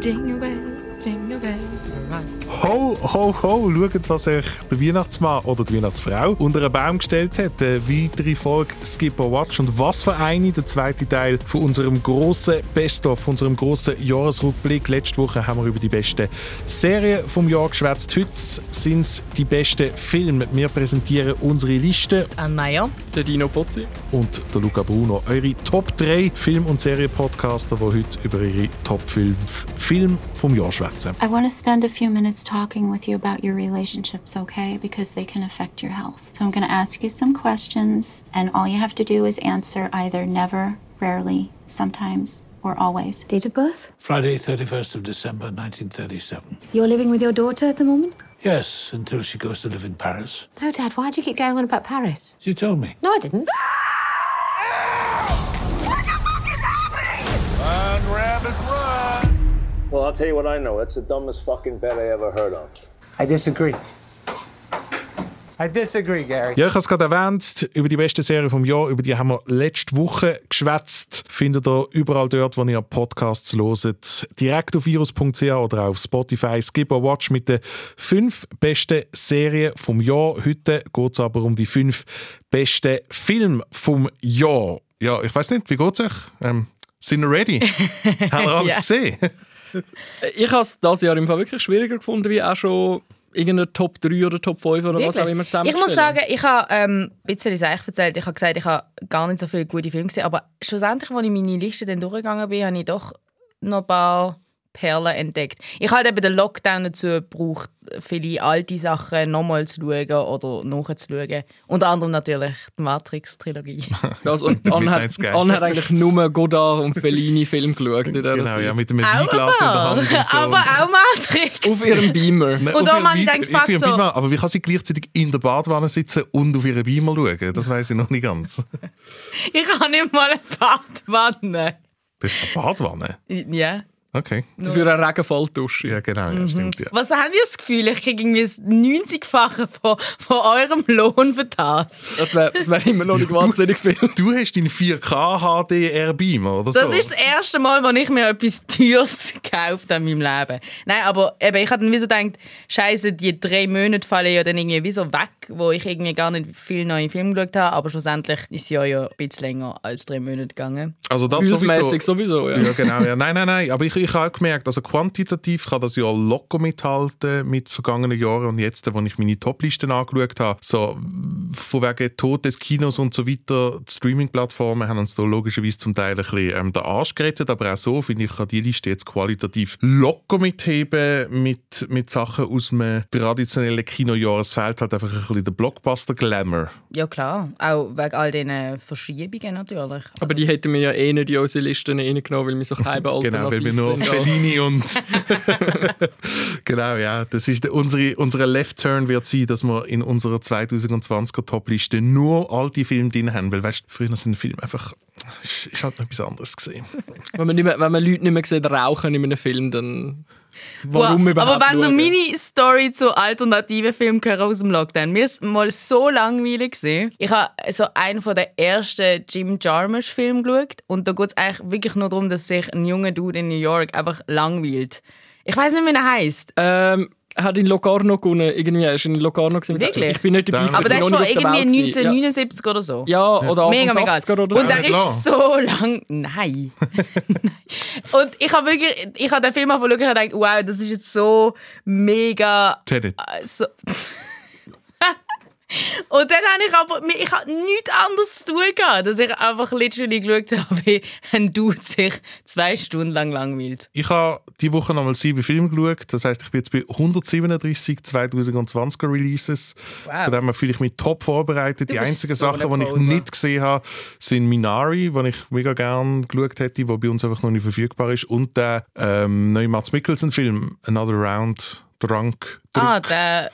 Jingle bell, jingle bell. Ho, ho, ho, schaut, was sich der Weihnachtsmann oder die Weihnachtsfrau unter einen Baum gestellt hat. Eine weitere Folge Skipper Watch und was für eine, der zweite Teil von unserem grossen Best-of, unserem grossen Jahresrückblick. Letzte Woche haben wir über die besten Serien vom Jahr geschwätzt. Heute sind es die besten Filme. Wir präsentieren unsere Liste Anne Meyer. Der Dino Pozzi. und der Luca Bruno, eure Top 3 Film- und Serienpodcaster, die heute über ihre Top 5 Filme vom Jahr schwätzen. I want to spend a few minutes talking with you about your relationships, okay? Because they can affect your health. So I'm going to ask you some questions, and all you have to do is answer either never, rarely, sometimes, or always. Date of birth? Friday, 31st of December, 1937. You're living with your daughter at the moment? Yes, until she goes to live in Paris. No, Dad, why do you keep going on about Paris? You told me. No, I didn't. Well, I'll tell you what I know. That's the dumbest fucking bet I ever heard of. I disagree. I disagree, Gary. Ja, ich habe es gerade erwähnt, über die beste Serie vom Jahr, über die haben wir letzte Woche geschwätzt. Findet ihr überall dort, wo ihr Podcasts loset. Direkt auf virus.ch oder auf Spotify. Skip or Watch mit den fünf besten Serien vom Jahr. Heute geht es aber um die fünf besten Filme vom Jahr. Ja, ich weiß nicht, wie geht es euch? Ähm, sind ihr ready? Haben ihr alles Ja. gesehen? Ich habe es dieses Jahr im Fall wirklich schwieriger gefunden, wie auch schon irgendeine Top 3 oder Top 5 oder was auch immer Ich zusammenzustellen. muss sagen, ich habe ähm, ein bisschen das Eich erzählt. Ich habe gesagt, ich habe gar nicht so viele gute Filme gesehen. Aber schlussendlich, als ich meine Liste dann durchgegangen bin, habe ich doch noch ein paar Perlen entdeckt. Ich habe halt eben den Lockdown dazu gebraucht, viele alte Sachen nochmal zu schauen oder nachzuschauen. Unter anderem natürlich die Matrix-Trilogie. Also, und Anne hat. Anne hat eigentlich nur Godard und Fellini-Film geschaut. Genau, Zeit. ja, mit einem auch Weinglas in der aber, Hand. Und so. aber auch Matrix. Auf ihrem Beamer. Nein, Und gedacht, auf ihrem fuck so. Beamer, Aber wie kann sie gleichzeitig in der Badwanne sitzen und auf ihren Beamer schauen? Das weiß ich noch nicht ganz. Ich habe nicht mal eine Badwanne. Das ist eine Badwanne? Ja. Okay. Für eine Regenfalldusche. Ja, genau, Mhm. ja, stimmt. Ja. Was haben ihr das Gefühl? Ich kriege irgendwie das 90-fache von, von eurem Lohn für das. Das wäre das wär immer noch nicht wahnsinnig viel. Du hast deinen 4K HDR Beamer, oder so? Das ist das erste Mal, wo ich mir etwas Teures gekauft habe in meinem Leben. Nein, aber eben, ich habe dann wie so gedacht, Scheiße, die drei Monate fallen ja dann irgendwie wie so weg, wo ich irgendwie gar nicht viel neue Filme geschaut habe. Aber schlussendlich ist es ja, ja ein bisschen länger als drei Monate gegangen. also das Gefühlsmäßig sowieso, ja. Ja, genau. Ja. Nein, nein, nein. Aber ich, ich habe auch gemerkt, also quantitativ kann das ja locker mithalten mit vergangenen Jahren und jetzt, wo ich meine Toplisten angeschaut habe, so von wegen Tod des Kinos und so weiter, die Streaming-Plattformen haben uns da logischerweise zum Teil ein bisschen ähm, den Arsch gerettet, aber auch so finde ich, kann die Liste jetzt qualitativ locker mitheben mit, mit Sachen aus dem traditionellen Kinojahr. Es fehlt halt einfach ein bisschen der Blockbuster-Glamour. Ja klar, auch wegen all diesen Verschiebungen natürlich. Aber die hätten wir ja eh nicht in unsere Listen reingenommen, weil wir so keine Genau, Alternative weil wir nur sind. Fellini und genau, ja, das ist unsere unsere Left Turn wird sein, dass wir in unserer 2020er Topliste nur alte Filme drin haben, weil weißt, früher sind Filme einfach ist ist halt noch etwas anderes gesehen. Wenn man, nicht mehr, wenn man Leute nicht mehr sieht rauchen in einem Film, dann warum Wow. überhaupt Aber wenn schauen? meine Story zu alternativen Filmen aus dem Lockdown, mir ist mal so langweilig gesehen. Ich habe so einen von der ersten Jim Jarmusch Filme geschaut und da geht es eigentlich wirklich nur darum, dass sich ein junger Dude in New York einfach langweilt. Ich weiß nicht, wie er heißt. Ähm, hat in Locarno gewonnen. Irgendwie ist in Locarno gewesen. Wirklich? Ich bin nicht dabei. Aber von auf der irgendwie Welt gewesen. 1979 oder so. Ja, ja oder Mega, mega. 80er oder so. Und der ist so lang. Nein. Nein. Und ich habe wirklich, ich habe den Film angeschaut und gedacht, wow, das ist jetzt so mega. Tenet. äh, So. Und dann habe ich aber ich habe nichts anderes zu tun gehabt, dass ich einfach literally geschaut habe, wie ein Dude sich zwei Stunden lang langweilt. Ich habe die Woche nochmal sieben Filme geschaut. Das heißt, ich bin jetzt bei 137 2020er Releases. Wow. Von dem her fühle ich mich top vorbereitet. Du die einzigen so Sachen, die ich nicht gesehen habe, sind Minari, die ich mega gerne geschaut hätte, die bei uns einfach noch nicht verfügbar ist. Und der ähm, neue Mats Mikkelsen-Film, Another Round, Drunk. Ah, der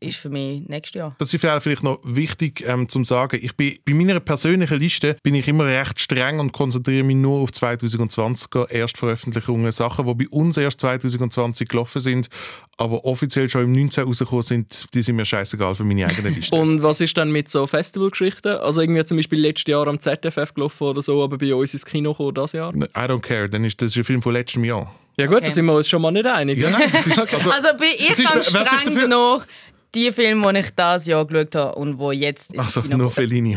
ist für mich nächstes Jahr. Das ist vielleicht noch wichtig ähm, zum sagen. Ich bin, bei meiner persönlichen Liste bin ich immer recht streng und konzentriere mich nur auf 2020er Erstveröffentlichungen, Sachen, die bei uns erst 2020 gelaufen sind, aber offiziell schon im 19 rausgekommen sind, die sind mir scheißegal für meine eigene Liste. Und was ist dann mit so Festivalgeschichten? Also irgendwie zum Beispiel letztes Jahr am ZFF gelaufen oder so, aber bei uns ins Kino gekommen das Jahr? I don't care, dann ist das ist ein Film von letztem Jahr. Ja gut, Okay. da sind wir uns schon mal nicht einig. Ja, nein, ist, also, Also bin ich sich streng genug, die Filme, die ich dieses Jahr geschaut habe und die jetzt also Kino nur. Fellini.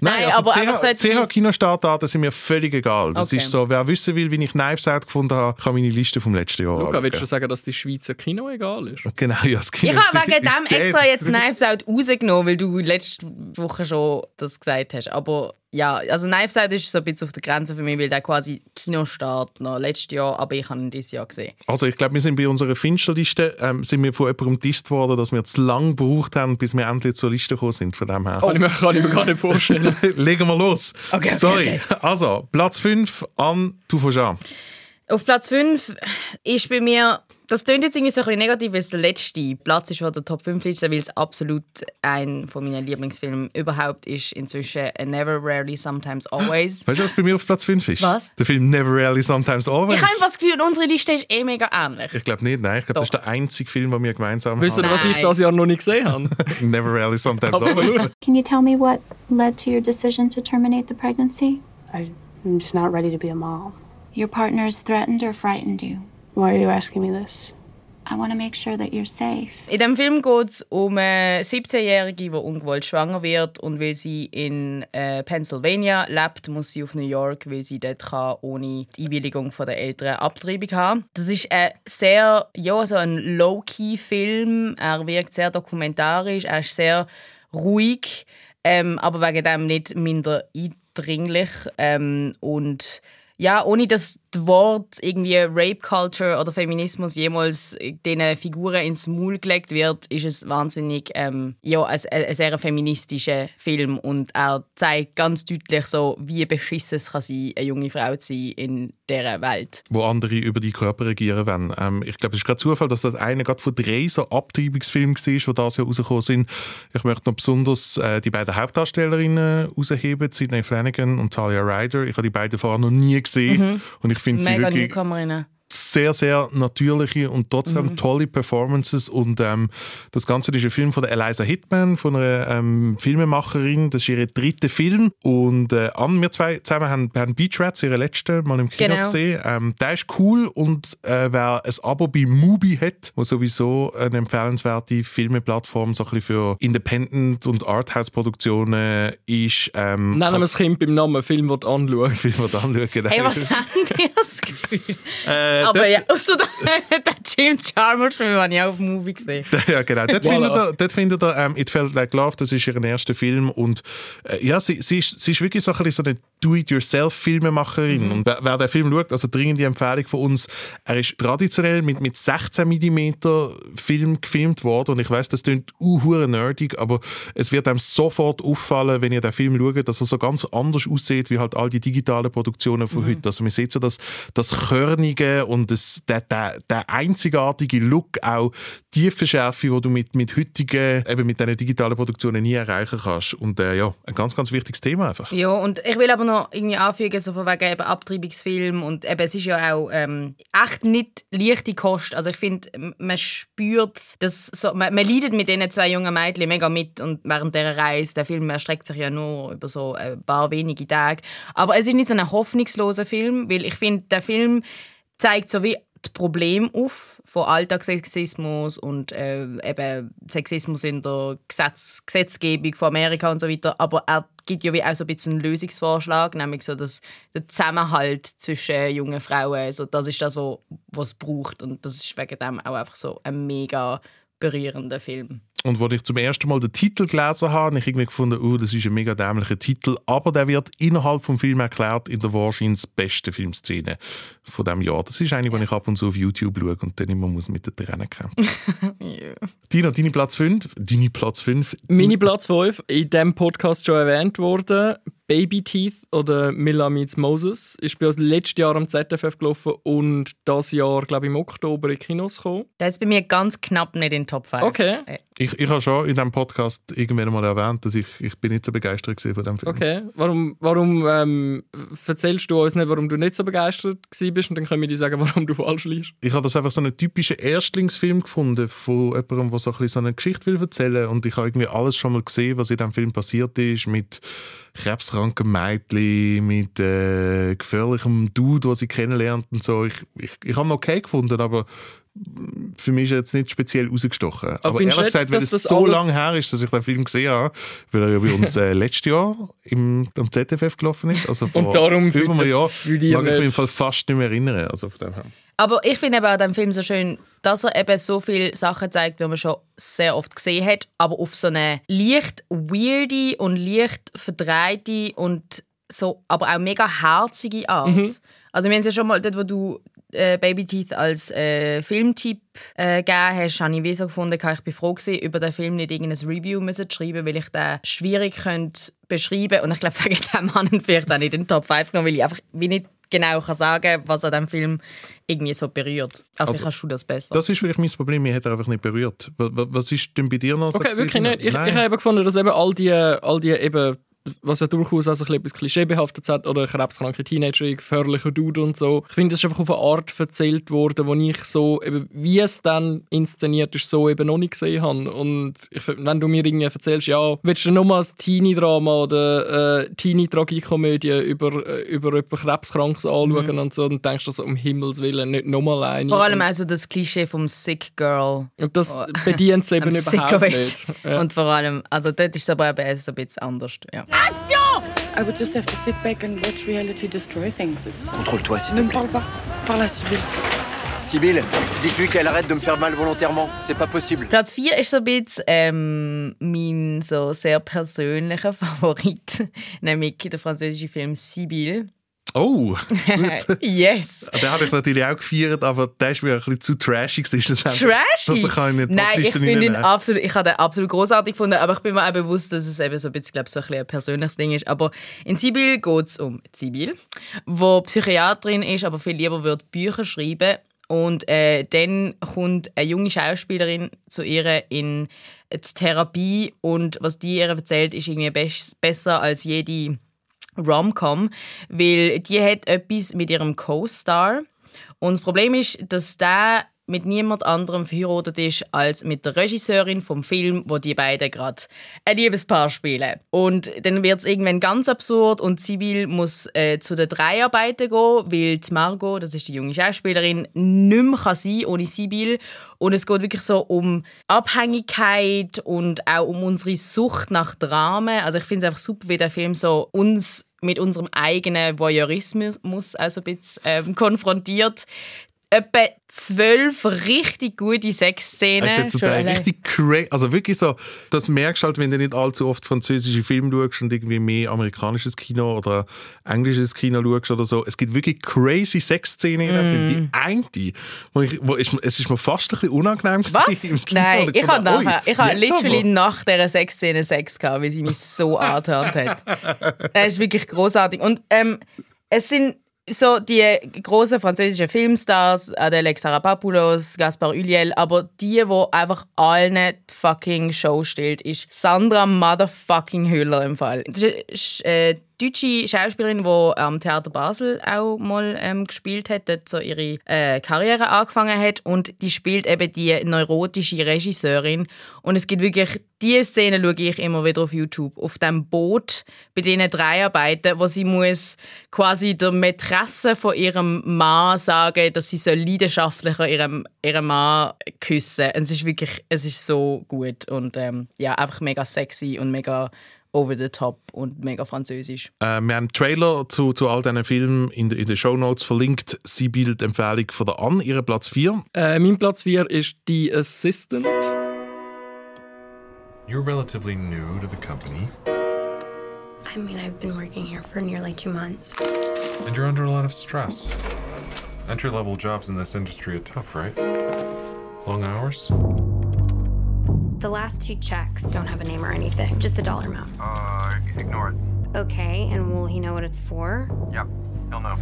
Nein, aber einfach so CH, CH Kinostartdaten sind mir völlig egal. Das Okay. ist so, wer wissen will, wie ich Knives Out gefunden habe, kann meine Liste vom letzten Jahr Luca, willst du sagen, dass die Schweizer Kino egal ist? Genau, ja, das Kino Ich habe wegen dem extra jetzt Knives Out rausgenommen, weil du letzte Woche schon das gesagt hast. Aber ja, also Knives Out ist so ein bisschen auf der Grenze für mich, weil der quasi Kinostart noch letztes Jahr, aber ich habe ihn dieses Jahr gesehen. Also ich glaube, wir sind bei unserer Finsterliste ähm, sind wir von jemandem disst worden, dass wir zu lange gebraucht haben, bis wir endlich zur Liste gekommen sind. Von dem her. Kann, ich mir, kann ich mir gar nicht vorstellen. Legen wir los. Okay, okay, Sorry. okay. Also, Platz 5 an Du fängst an. Auf Platz 5 ist bei mir, das klingt jetzt irgendwie so ein bisschen negativ, weil es der letzte Platz ist von der Top 5 Liste, weil es absolut ein von meinen Lieblingsfilmen überhaupt ist. Inzwischen A Never, Rarely, Sometimes, Always. Weißt du, was bei mir auf Platz 5 ist? Was? Der Film Never Rarely Sometimes Always. Ich habe einfach das Gefühl, unsere Liste ist eh mega ähnlich. Ich glaube nicht, nein. Ich glaube, das ist der einzige Film, den wir gemeinsam Wisst ihr, haben. was ich das Jahr noch nicht gesehen habe? Never Rarely Sometimes. Always. Can you tell me what led to your decision to terminate the pregnancy? I, I'm just not ready to be a mom. Your partners threatened or frightened you? Why are you asking me this? I want to make sure that you're safe. In dem Film geht es um eine 17-Jährige, die ungewollt schwanger wird und weil sie in äh, Pennsylvania lebt, muss sie auf New York, weil sie dort kann, ohne die Einwilligung von der Eltern Abtreibung haben. Das ist ein sehr, ja, so ein Low-Key-Film. Er wirkt sehr dokumentarisch, er ist sehr ruhig, ähm, aber wegen dem nicht minder eindringlich ähm, und ja, ohne dass das Wort irgendwie Rape Culture oder Feminismus jemals diesen Figuren ins Maul gelegt wird, ist es wahnsinnig ähm, ja, ein, ein sehr feministischer Film und er zeigt ganz deutlich so, wie beschissen es kann sein, eine junge Frau zu sein in dieser Welt. wo andere über die Körper regieren wollen. Ähm, ich glaube, es ist gerade Zufall, dass das einer gerade von drei so Abtreibungsfilmen war, die dieses Jahr rausgekommen sind. Ich möchte noch besonders äh, die beiden Hauptdarstellerinnen herausheben, Sidney Flanagan und Talia Ryder. Ich habe die beiden vorher noch nie gesehen und ich finde sie Mega wirklich Newcomerinnen. Sehr, sehr natürliche und trotzdem tolle Performances. Und ähm, das Ganze ist ein Film von der Eliza Hitman, von einer ähm, Filmemacherin. Das ist ihr dritter Film. Und äh, Anne, wir zwei zusammen haben, haben Beach Rats, ihren letzten, mal im Kino Genau. gesehen. Ähm, der ist cool und äh, wer ein Abo bei Mubi hat, wo sowieso eine empfehlenswerte Filmeplattform so ein bisschen für Independent- und Arthouse-Produktionen ist, ähm, Nennen wir das Kind beim Namen, Film wird anschauen. Film, den anschauen. Hey, was haben die das Gefühl? Äh, Aber dort- ja, also der, der Jim Chalmers Film habe ich auch auf dem Movie gesehen. Ja, genau. Dort Voilà. findet ihr, dort findet ihr ähm, «It Felt Like Love», das ist ihr erster Film. Und äh, ja, sie, sie, ist, sie ist wirklich so, ein bisschen so eine Do-it-yourself-Filmemacherin. Und wer, wer den Film schaut, also dringende Empfehlung von uns, er ist traditionell mit, mit 16 mm Film gefilmt worden. Und ich weiß, das klingt uhuere nerdig, aber es wird einem sofort auffallen, wenn ihr den Film schaut, dass er so ganz anders aussieht, wie halt all die digitalen Produktionen von heute. Also man sieht so das, das Körnige und das, der, der, der einzigartige Look, auch die Tiefenschärfe, die du mit, mit heutigen, eben mit diesen digitalen Produktionen nie erreichen kannst. Und äh, ja, ein ganz, ganz wichtiges Thema einfach. Ja, und ich will aber noch irgendwie anfügen, so von wegen eben Abtreibungsfilm und eben, es ist ja auch ähm, echt nicht leichte Kost. Also ich finde, man spürt, dass so, man, man leidet mit diesen zwei jungen Mädchen mega mit und während dieser Reise, der Film erstreckt sich ja nur über so ein paar wenige Tage. Aber es ist nicht so ein hoffnungsloser Film, weil ich finde, der Film zeigt so wie das Problem auf von Alltagssexismus und äh, eben Sexismus in der Gesetz Gesetzgebung von Amerika und so weiter. Aber er gibt ja wie auch so ein bisschen einen Lösungsvorschlag, nämlich so dass der Zusammenhalt zwischen jungen Frauen, also das ist das, was es braucht und das ist wegen dem auch einfach so ein mega berührender Film. Und als ich zum ersten Mal den Titel gelesen habe, habe ich irgendwie gefunden, oh, das ist ein mega dämlicher Titel. Aber der wird innerhalb des Films erklärt in der wahrscheinlich besten Filmszene von diesem Jahr. Das ist eine, die ich ab und zu auf YouTube schaue und dann immer muss mit den Tränen kämpfen. Dino, deine Platz 5? Deine Platz 5? Meine Platz 5, in diesem Podcast schon erwähnt worden, Baby Teeth oder Milla Meets Moses, ist bei uns letztes Jahr am ZFF gelaufen und das Jahr, glaube ich, im Oktober in Kinos gekommen. Der ist bei mir ganz knapp nicht in den Top 5. Okay. Ich, ich habe schon in diesem Podcast irgendwann mal erwähnt, dass ich, ich bin nicht so begeistert gewesen von diesem Film. Okay, warum, warum ähm, erzählst du uns nicht, warum du nicht so begeistert gewesen bist und dann können wir dir sagen, warum du falsch liegst? Ich habe das einfach so einen typischen Erstlingsfilm gefunden von jemandem, der so, ein bisschen so eine Geschichte will erzählen und ich habe irgendwie alles schon mal gesehen, was in diesem Film passiert ist, mit kranken Mädchen, mit äh, gefährlichem Dude, den sie kennenlernt und so. Ich, ich, ich habe ihn okay gefunden, aber für mich ist er jetzt nicht speziell rausgestochen. Aber, aber ehrlich gesagt, weil es so lange her ist, dass ich den Film gesehen habe, weil er ja bei uns äh, letztes Jahr im, am ZFF gelaufen ist, also vor Und darum über einem Jahr, mag ich mich im Fall fast nicht mehr erinnern. Also von dem her. Aber ich finde eben an diesem Film so schön, dass er eben so viele Sachen zeigt, die man schon sehr oft gesehen hat, aber auf so eine leicht weirde und leicht verdrehte und so, aber auch mega herzige Art. Mhm. Also wir haben es ja schon mal dort, wo du äh, Baby Teeth als äh, Filmtipp äh, gegeben hast, habe ich wie so gefunden, ich bin froh gewesen, über den Film nicht irgendein Review müssen schreiben, weil ich den schwierig könnte beschreiben und ich glaube, wegen dem habe ich vielleicht auch nicht in den Top 5 genommen, weil ich einfach wie nicht genau kann sagen was an diesem Film irgendwie so berührt. Also, also kannst du das besser. Das ist vielleicht mein Problem, mich hat er einfach nicht berührt. Was, was ist denn bei dir noch? Okay, wirklich nicht. Ich, ich habe eben gefunden, dass eben all die, all die eben was ja durchaus auch so etwas klischeebehaftet hat, oder krebskranke Teenager, gefährlicher Dude und so. Ich finde, das ist einfach auf eine Art erzählt worden, wo ich so, eben, wie es dann inszeniert ist, so eben noch nicht gesehen habe. Und ich, wenn du mir irgendwie erzählst, ja, willst du nochmal ein Teenie-Drama oder äh, Teenie-Tragikomödie über, äh, über jemanden Krebskrankes anschauen mhm. und so, dann denkst du so, um Himmels Willen, nicht nochmal eine. Vor allem also das Klischee vom Sick Girl. Und das oh. bedient es eben überhaupt nicht. Ja. Und vor allem, also dort ist es aber eben so ein bisschen anders. Ja. Action I would just have to sit back and watch reality destroy things. Contrôle-toi, s'il te plaît. Ne me parle pas. Parle à Sibyl. Sibyl, dites-lui qu'elle arrête de me faire mal volontairement. C'est pas possible. Platz 4 ist so ein bisschen ähm, mein so sehr persönlicher Favorit, nämlich der französische Film Sibyl. Oh, yes. Den habe ich natürlich auch gefeiert, aber der ist mir ein bisschen zu trashig. Trashy? Also kann ich Nein, ich finde ihn absolut, ich habe den absolut großartig gefunden, aber ich bin mir auch bewusst, dass es eben so ein bisschen, glaube so ein, ein persönliches Ding ist. Aber in Sibyl geht es um Sibyl, wo Psychiaterin ist, aber viel lieber wird Bücher schreiben und äh, dann kommt eine junge Schauspielerin zu ihr in die Therapie und was die ihr erzählt, ist irgendwie besser als jede Rom-Com, weil die hat etwas mit ihrem Co-Star. Und das Problem ist, dass der mit niemand anderem verheiratet ist als mit der Regisseurin vom Film, wo die beiden gerade ein Liebespaar spielen. Und dann wird es irgendwann ganz absurd und Civil muss äh, zu den Dreharbeiten gehen, weil die Margot, das ist die junge Schauspielerin, nicht mehr kann sein ohne Sibyl. Und es geht wirklich so um Abhängigkeit und auch um unsere Sucht nach Dramen. Also ich finde es einfach super, wie der Film so uns mit unserem eigenen Voyeurismus also ein bisschen ähm, konfrontiert etwa zwölf richtig gute Sexszenen. Es ist total richtig crazy. Also wirklich so, das merkst du halt, wenn du nicht allzu oft französische Filme schaust und irgendwie mehr amerikanisches Kino oder englisches Kino schaust oder so. Es gibt wirklich crazy Sexszenen in dem mm. Film. Die eine, wo ich, wo ich, es ist mir fast ein bisschen unangenehm Was? Im Kino. Nein, ich habe nachher, ich habe literally nach dieser Sexszene Sex gehabt, weil sie mich so angehört hat. Das ist wirklich großartig. Und ähm, es sind so die großen französischen Filmstars, Adele Xarapapoulos, Gaspar Ulliel, aber die, wo einfach allen die fucking Show stellt, ist Sandra Motherfucking Hüller im Fall. Das ist äh, deutsche Schauspielerin, die am Theater Basel auch mal ähm, gespielt hat, dort so ihre äh, Karriere angefangen hat und die spielt eben die neurotische Regisseurin und es gibt wirklich diese Szene schaue ich immer wieder auf YouTube auf dem Boot bei diesen Dreharbeiten, wo sie muss quasi der Mätresse von ihrem Mann sagen, dass sie so leidenschaftlicher ihrem ihrem Mann küssen. Und es ist wirklich, es ist so gut und ähm, ja einfach mega sexy und mega over the top und mega französisch. Äh, wir haben einen Trailer zu, zu all diesen Filmen in, in den Show Notes verlinkt. Sie bildet Empfehlung von der An, ihre Platz 4. Äh, mein Platz 4 ist The Assistant. You're relatively new to the company. I mean, I've been working here for nearly two months. And you're under a lot of stress. Entry level jobs in this industry are tough, right? Long hours? The last two checks don't have a name or anything, just the dollar amount. Uh, ignore it. Okay, and will he know what it's for? Yep, he'll know.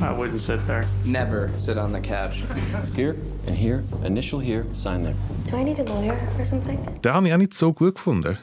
I wouldn't sit there. Never sit on the couch. here and here, initial here, sign there. Do I need a lawyer or something? Den habe ich auch nicht so gut gefunden.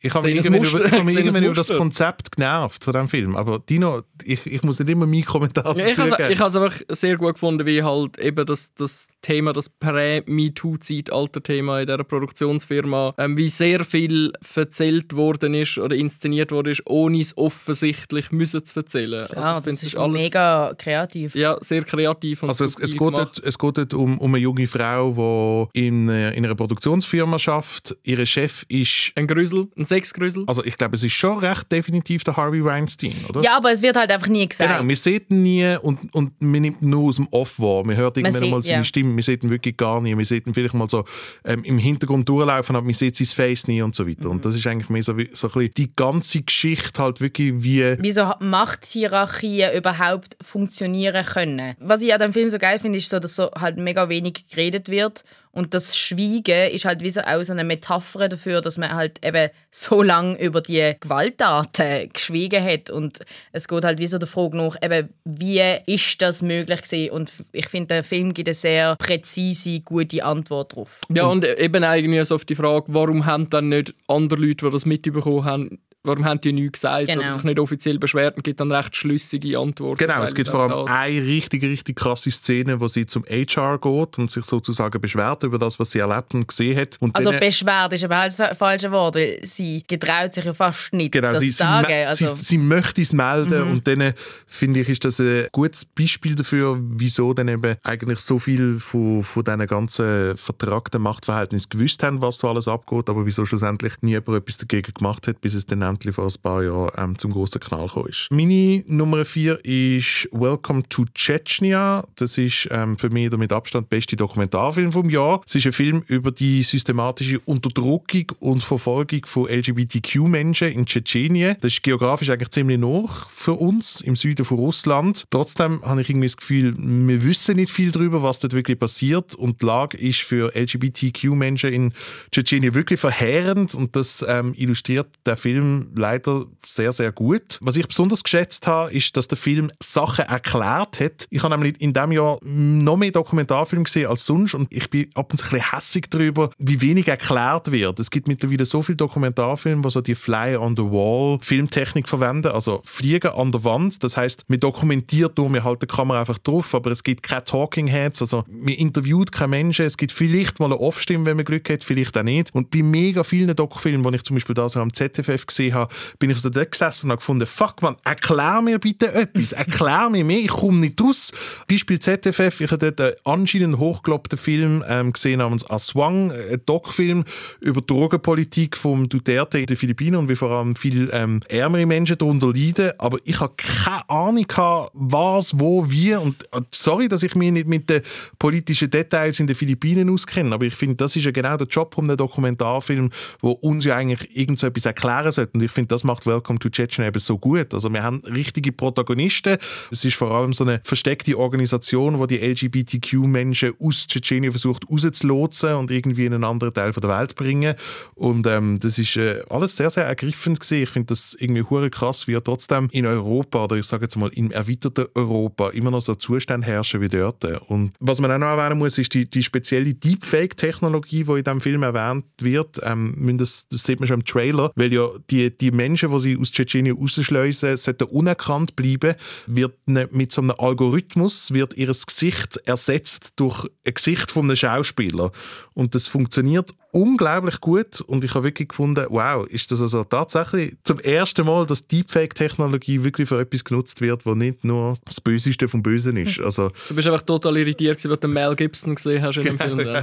Ich habe mich Muster- über, ich habe mich über das. Konzept genervt von diesem Film. Aber Dino, ich, ich muss nicht immer meinen Kommentar Ja, ich dazu habe geben. ich has einfach sehr gut gefunden, wie halt eben das, das Thema, das Prä-MeToo-Zeitalter-Thema in dieser Produktionsfirma, ähm, wie sehr viel erzählt worden ist oder inszeniert worden ist, ohne es offensichtlich müssen zu erzählen. Klar, Also das finde, ist mega kreativ. Ja, sehr kreativ und Also es, es, geht dort, es geht dort um, um eine junge Frau, die in, äh, in einer Produktionsfirma schafft. Ihr Chef ist... Ein Grüsel, ein Sexgrüsel. Also ich glaube, es ist schon recht definitiv der Harvey Weinstein, oder? Ja, aber es wird halt einfach nie gesagt. Genau, wir sehen ihn nie und, und man nimmt ihn nur aus dem Off wahr. Man hört irgendwann sieht- mal seine ja. Stimme, wir sehen ihn wirklich gar nie. Wir sehen ihn vielleicht mal so ähm, im Hintergrund durchlaufen, aber man sieht sein Face nie und so weiter. Mhm. Und das ist eigentlich mehr so, wie, so ein bisschen die ganze Geschichte halt wirklich wie... wie so Machthierarchien überhaupt funktionieren können. Was ich an dem Film so geil finde, ist so, dass so halt mega wenig geredet wird und das Schweigen ist halt wie so auch so eine Metapher dafür, dass man halt eben so lange über die Gewalttaten geschwiegen hat und es geht halt wie so der Frage nach, eben, wie ist das möglich gewesen? Und ich finde, der Film gibt eine sehr präzise, gute Antwort darauf. Ja, und eben eigentlich so auf die Frage, warum haben dann nicht andere Leute, die das mitbekommen haben, warum haben die nichts gesagt Genau. oder sich nicht offiziell beschwert und gibt dann recht schlüssige Antworten. Genau, es gibt vor allem eine richtig, richtig krasse Szene, wo sie zum HR geht und sich sozusagen beschwert über das, was sie erlebt und gesehen hat. Und Also Beschwerde ist aber auch das falsche Wort, weil sie getraut sich ja fast nicht, Genau, das sie, zu sie, sagen. me- Also, sie, sie möchte es melden Mhm. und dann äh, finde ich, ist das ein gutes Beispiel dafür, wieso dann eben eigentlich so viel von, von diesen ganzen vertragten Machtverhältnissen gewusst haben, was da alles abgeht, aber wieso schlussendlich nie jemand etwas dagegen gemacht hat, bis es dann endlich vor ein paar Jahren ähm, zum grossen Knall gekommen ist. Meine Nummer vier ist Welcome to Chechnya. Das ist ähm, für mich der mit Abstand beste Dokumentarfilm vom Jahr. Es ist ein Film über die systematische Unterdrückung und Verfolgung von LGBTQ-Menschen in Tschetschenien. Das ist geografisch eigentlich ziemlich nah für uns im Süden von Russland. Trotzdem habe ich irgendwie das Gefühl, wir wissen nicht viel darüber, was dort wirklich passiert und die Lage ist für LGBTQ-Menschen in Tschetschenien wirklich verheerend und das ähm, illustriert der Film leider sehr, sehr gut. Was ich besonders geschätzt habe, ist, dass der Film Sachen erklärt hat. Ich habe nämlich in diesem Jahr noch mehr Dokumentarfilme gesehen als sonst und ich bin ab und zu ein bisschen hässig darüber, wie wenig erklärt wird. Es gibt mittlerweile so viele Dokumentarfilme, die so die Fly on the Wall Filmtechnik verwenden, also Fliegen an der Wand. Das heißt, man dokumentiert nur, man hält die Kamera einfach drauf, aber es gibt keine Talking Heads, also man interviewt keine Menschen. Es gibt vielleicht mal eine Off-Stimme, wenn man Glück hat, vielleicht auch nicht. Und bei mega vielen Dokufilmen, die ich zum Beispiel da so am ZFF gesehen habe, bin ich so dort gesessen und habe gefunden, fuck man, erklär mir bitte etwas, erklär mir mehr, ich komme nicht raus. Beispiel ZFF, ich habe dort einen anscheinend hochgelobten Film ähm, gesehen namens Aswang, ein Doc-Film über die Drogenpolitik vom Duterte in den Philippinen und wie vor allem viele ähm, ärmere Menschen darunter leiden. Aber ich habe keine Ahnung was, wo, wie und äh, sorry, dass ich mich nicht mit den politischen Details in den Philippinen auskenne, aber ich finde, das ist ja genau der Job von einem Dokumentarfilm, wo uns ja eigentlich irgend so etwas erklären sollte und ich finde, das macht Welcome to Chechnya eben so gut. Also wir haben richtige Protagonisten. Es ist vor allem so eine versteckte Organisation, wo die LGBTQ-Menschen aus Tschetschenien versucht rauszulotsen und irgendwie in einen anderen Teil der Welt bringen. Und ähm, das ist äh, alles sehr, sehr ergriffend gesehen. Ich finde das irgendwie hure krass, wie trotzdem in Europa oder ich sage jetzt mal im erweiterten Europa immer noch so Zustände herrschen wie dort. Und was man auch noch erwähnen muss, ist die, die spezielle Deepfake-Technologie, die in diesem Film erwähnt wird. Ähm, das, das sieht man schon im Trailer, weil ja die, die Menschen, die sie aus Tschetschenien rausschleusen, sollten unerkannt bleiben, wird mit so einem Algorithmus wird ihr Gesicht ersetzt durch ein Gesicht von einem Schauspieler. Und das funktioniert unglaublich gut und ich habe wirklich gefunden, wow, ist das also tatsächlich zum ersten Mal, dass Deepfake-Technologie wirklich für etwas genutzt wird, wo nicht nur das Böseste vom Bösen ist. Also Du bist einfach total irritiert, als du Mel Gibson gesehen hast in dem Film. Ja.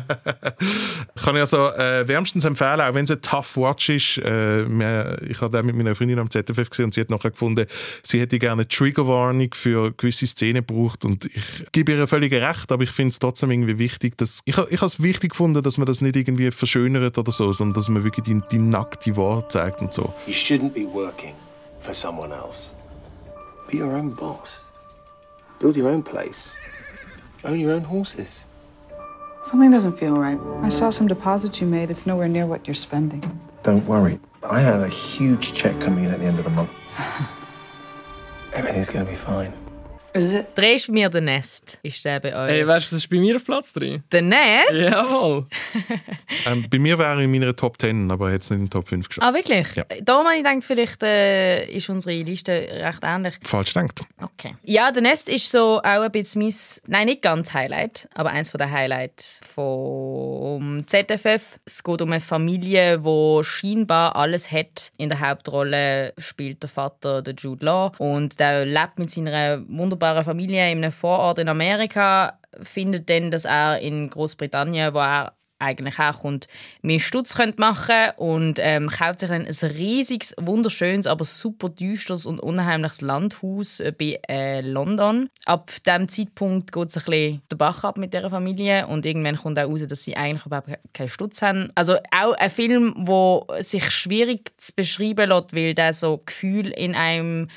kann ich also äh, wärmstens empfehlen, auch wenn es ein Tough Watch ist. Äh, ich habe den mit meiner Freundin am ZFF gesehen und sie hat nachher gefunden, sie hätte gerne eine Triggerwarnung für gewisse Szenen gebraucht und ich gebe ihr völlig recht, aber ich finde es trotzdem irgendwie wichtig, dass ich, ich habe es wichtig gefunden, dass man das nicht irgendwie verschönert oder so, sondern dass man wirklich die, die nackte Wahrheit zeigt und so. You shouldn't be working for someone else. Be your own boss. Build your own place. Own your own horses. Something doesn't feel right. I saw some deposits you made. It's nowhere near what you're spending. Don't worry. I have a huge check coming in at the end of the month. Everything's gonna be fine. Drei ist bei mir The Nest. Ist der bei euch? Ey, weißt du, das ist bei mir auf Platz 3. The Nest? Jawohl. Ähm, bei mir wäre er in meiner Top 10, aber jetzt nicht in den Top 5 geschafft. Ah, wirklich? Ja. Da habe ich gedacht, vielleicht äh, ist unsere Liste recht ähnlich. Falsch denkt. Okay. Ja, The Nest ist so auch ein bisschen mein, nein, nicht ganz Highlight, aber eins der Highlights vom ZFF. Es geht um eine Familie, wo scheinbar alles hat. In der Hauptrolle spielt der Vater, der Jude Law, und der lebt mit seiner wunderbaren Familie in einem Vorort in Amerika, findet dann, dass er in Großbritannien, wo er eigentlich auch kommt, mehr Stutz könnte machen und ähm, kauft sich dann ein riesiges, wunderschönes, aber super düsteres und unheimliches Landhaus äh, bei äh, London. Ab diesem Zeitpunkt geht es ein bisschen den Bach ab mit dieser Familie und irgendwann kommt auch raus, dass sie eigentlich überhaupt keinen Stutz haben. Also auch ein Film, wo sich schwierig zu beschreiben lässt, weil der so Gefühl in einem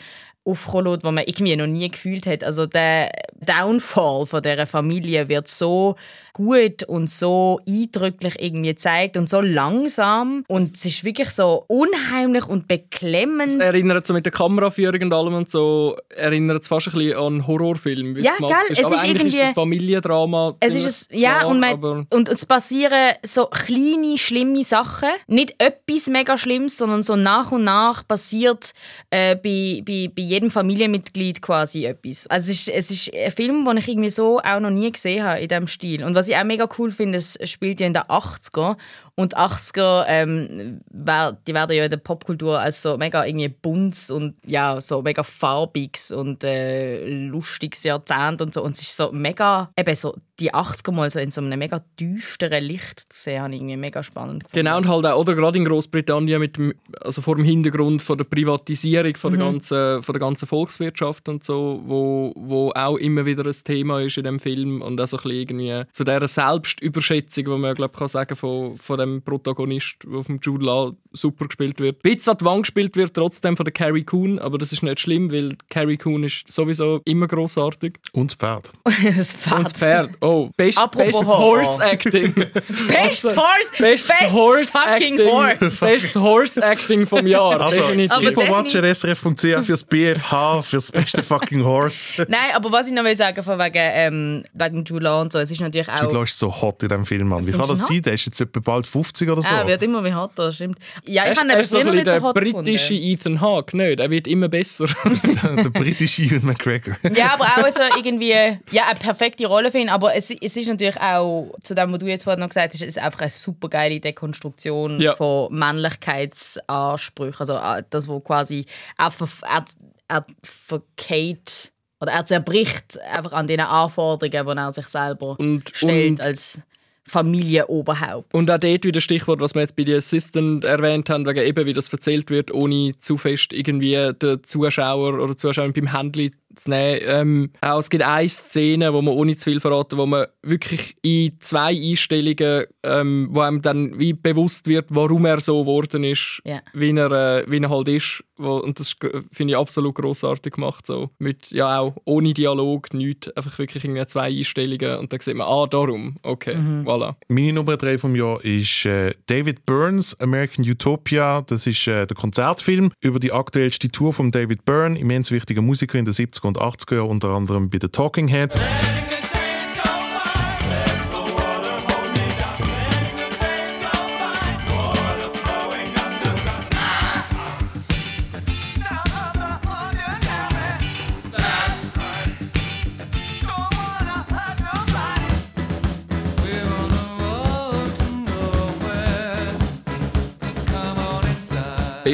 aufkommen wo man irgendwie noch nie gefühlt hat. Also der Downfall von dieser Familie wird so gut und so eindrücklich irgendwie gezeigt und so langsam und es ist wirklich so unheimlich und beklemmend. Es erinnert so mit der Kameraführung und allem und so, erinnert es fast ein bisschen an einen Horrorfilm. Ja, gell, ist. es Aber ist eigentlich irgendwie- ist es ein Familiendrama. Es ist es, ja, klar, und, man, aber- und es passieren so kleine, schlimme Sachen. Nicht etwas mega Schlimmes, sondern so nach und nach passiert äh, bei, bei, bei jedem Familienmitglied quasi etwas. Also es ist, es ist ein Film, den ich irgendwie so auch noch nie gesehen habe in diesem Stil. Und was ich auch mega cool finde, es spielt ja in den 80er. Und 80er, ähm, die werden ja in der Popkultur als so mega irgendwie bunt und ja, so mega farbiges und äh, lustiges Jahrzehnt und so. Und es ist so mega, eben so die 80er mal so in so einem mega düsteren Licht zu sehen, habe ich irgendwie mega spannend gefunden. Genau, und halt auch, oder gerade in Großbritannien mit dem, also vor dem Hintergrund von der Privatisierung von der, Mhm. ganzen, von der ganzen Volkswirtschaft und so, wo, wo auch immer wieder ein Thema ist in dem Film und auch so ein bisschen irgendwie zu dieser Selbstüberschätzung, die man ja, glaub, kann sagen von, von dem Protagonist, der vom Jude Law super gespielt wird. Witz an die Wand gespielt wird trotzdem von der Carrie Coon, aber das ist nicht schlimm, weil Carrie Coon ist sowieso immer großartig. Und das Pferd. das Pferd. Und das Pferd. Oh, best, Apropos Horror. Horse Acting. Best Also, Horse! Bestes Best Horse fucking Acting. Horse! Bestes Horse Acting vom Jahr. Also. Aber Skipperwatcher SRF.ch fürs BFH, fürs beste fucking Horse. Nein, aber was ich noch will sagen von wegen, ähm, wegen Julia und so, es ist natürlich auch... Jude Law ist so hot in diesem Film, Mann. Wie kann das sein? Der ist jetzt etwa bald 50 oder so. Ah, er wird immer wie hotter, stimmt. Ja, ich habe ihn so nicht so der hot britische gefunden. Ethan Hawke. Nicht, er wird immer besser. der britische Ewan McGregor. Ja, aber auch so irgendwie ja, eine perfekte Rolle für ihn. Aber es, es ist natürlich auch, zu dem, was du jetzt vorhin noch gesagt hast, es ist einfach eine super geile Dekonstruktion Ja. von Männlichkeitsansprüchen. Also äh, das, wo quasi er, ver- er, er verkehrt oder er zerbricht einfach an den Anforderungen, die er sich selber Und- stellt und- als Familienoberhaupt. Und auch dort wieder Stichwort, was wir jetzt bei den Assistant erwähnt haben, wegen eben, wie das erzählt wird, ohne zu fest irgendwie den Zuschauer oder Zuschauerin beim Handy zu nehmen. Ähm, auch es gibt eine Szene, wo man ohne zu viel verraten, wo man wirklich in zwei Einstellungen, ähm, wo einem dann wie bewusst wird, warum er so geworden ist, Ja. wie, er, äh, wie er halt ist. Wo, und das finde ich absolut großartig gemacht. So. Mit, ja, auch ohne Dialog, nichts. Einfach wirklich irgendwie zwei Einstellungen und dann sieht man, ah, darum. Okay, voilà. Meine Nummer 3 vom Jahr ist äh, David Burns American Utopia. Das ist äh, der Konzertfilm über die aktuellste Tour von David Byrne, immens wichtiger Musiker in den 70er und 80er Jahren, unter anderem bei den Talking Heads.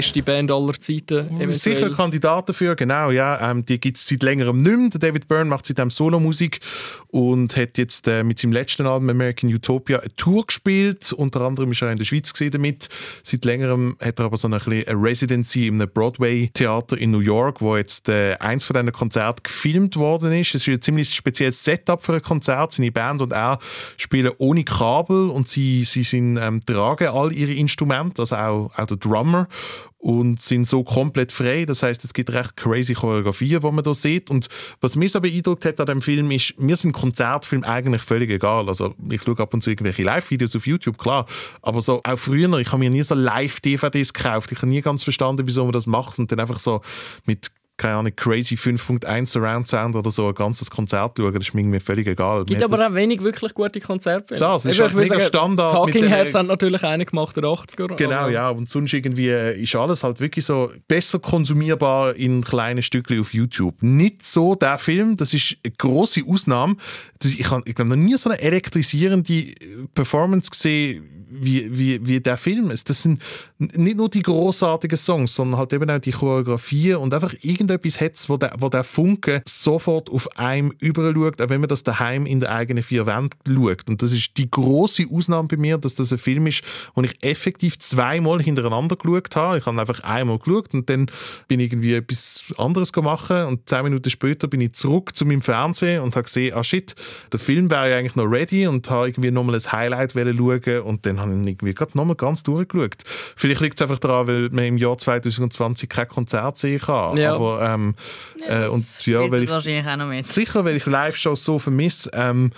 Beste Band aller Zeiten. eventuell. Sicher Kandidat dafür, genau, ja. Ähm, die gibt es seit längerem nicht mehr. David Byrne macht seitdem Solomusik und hat jetzt äh, mit seinem letzten Album American Utopia eine Tour gespielt. Unter anderem ist er in der Schweiz gesehen damit. Seit längerem hat er aber so eine, kleine Residency einem Broadway-Theater in New York, wo jetzt äh, eins von diesen Konzerten gefilmt worden ist. Es ist ein ziemlich spezielles Setup für ein Konzert. Seine Band und er spielen ohne Kabel und sie, sie sind, ähm, tragen all ihre Instrumente, also auch, auch der Drummer und sind so komplett frei. Das heißt, es gibt recht crazy Choreografien, die man da sieht. Und was mich so beeindruckt hat an dem Film ist, mir sind Konzertfilme eigentlich völlig egal. Also ich schaue ab und zu irgendwelche Live-Videos auf YouTube, klar. Aber so auch früher, ich habe mir nie so Live-DVDs gekauft. Ich habe nie ganz verstanden, wieso man das macht und dann einfach so mit keine Ahnung, crazy 5.1 Surround Sound oder so ein ganzes Konzert schauen, das ist mir irgendwie völlig egal. Gibt Mir aber auch wenig wirklich gute Konzertfilme. Das ist halt mega Standard Talking Heads haben natürlich einen gemacht in den 80er. Genau, ja. Und sonst irgendwie äh, ist alles halt wirklich so besser konsumierbar in kleinen Stückchen auf YouTube. Nicht so der Film, das ist eine grosse Ausnahme. Ich habe ich glaub, noch nie so eine elektrisierende äh, Performance gesehen wie, wie, wie der Film. Es- Das sind nicht nur die großartigen Songs, sondern halt eben auch die Choreografie und einfach irgendetwas hat wo der, wo der Funke sofort auf einem überschaut, auch wenn man das daheim in der eigenen vier Wänden schaut. Und das ist die große Ausnahme bei mir, dass das ein Film ist, den ich effektiv zweimal hintereinander geschaut habe. Ich habe einfach einmal geschaut und dann bin ich irgendwie etwas anderes machen und zehn Minuten später bin ich zurück zu meinem Fernsehen und habe gesehen, ah shit, der Film wäre ja eigentlich noch ready und habe irgendwie nochmal ein Highlight wollen schauen und dann habe ich ihn irgendwie gerade nochmal ganz durchgeschaut. Vielleicht liegt es einfach daran, weil man im Jahr 2020 kein Konzert sehen kann. Ja. Aber ähm, äh, und ja, weil ich wahrscheinlich auch noch mit. Sicher, weil ich Live-Shows so vermisse. Ähm,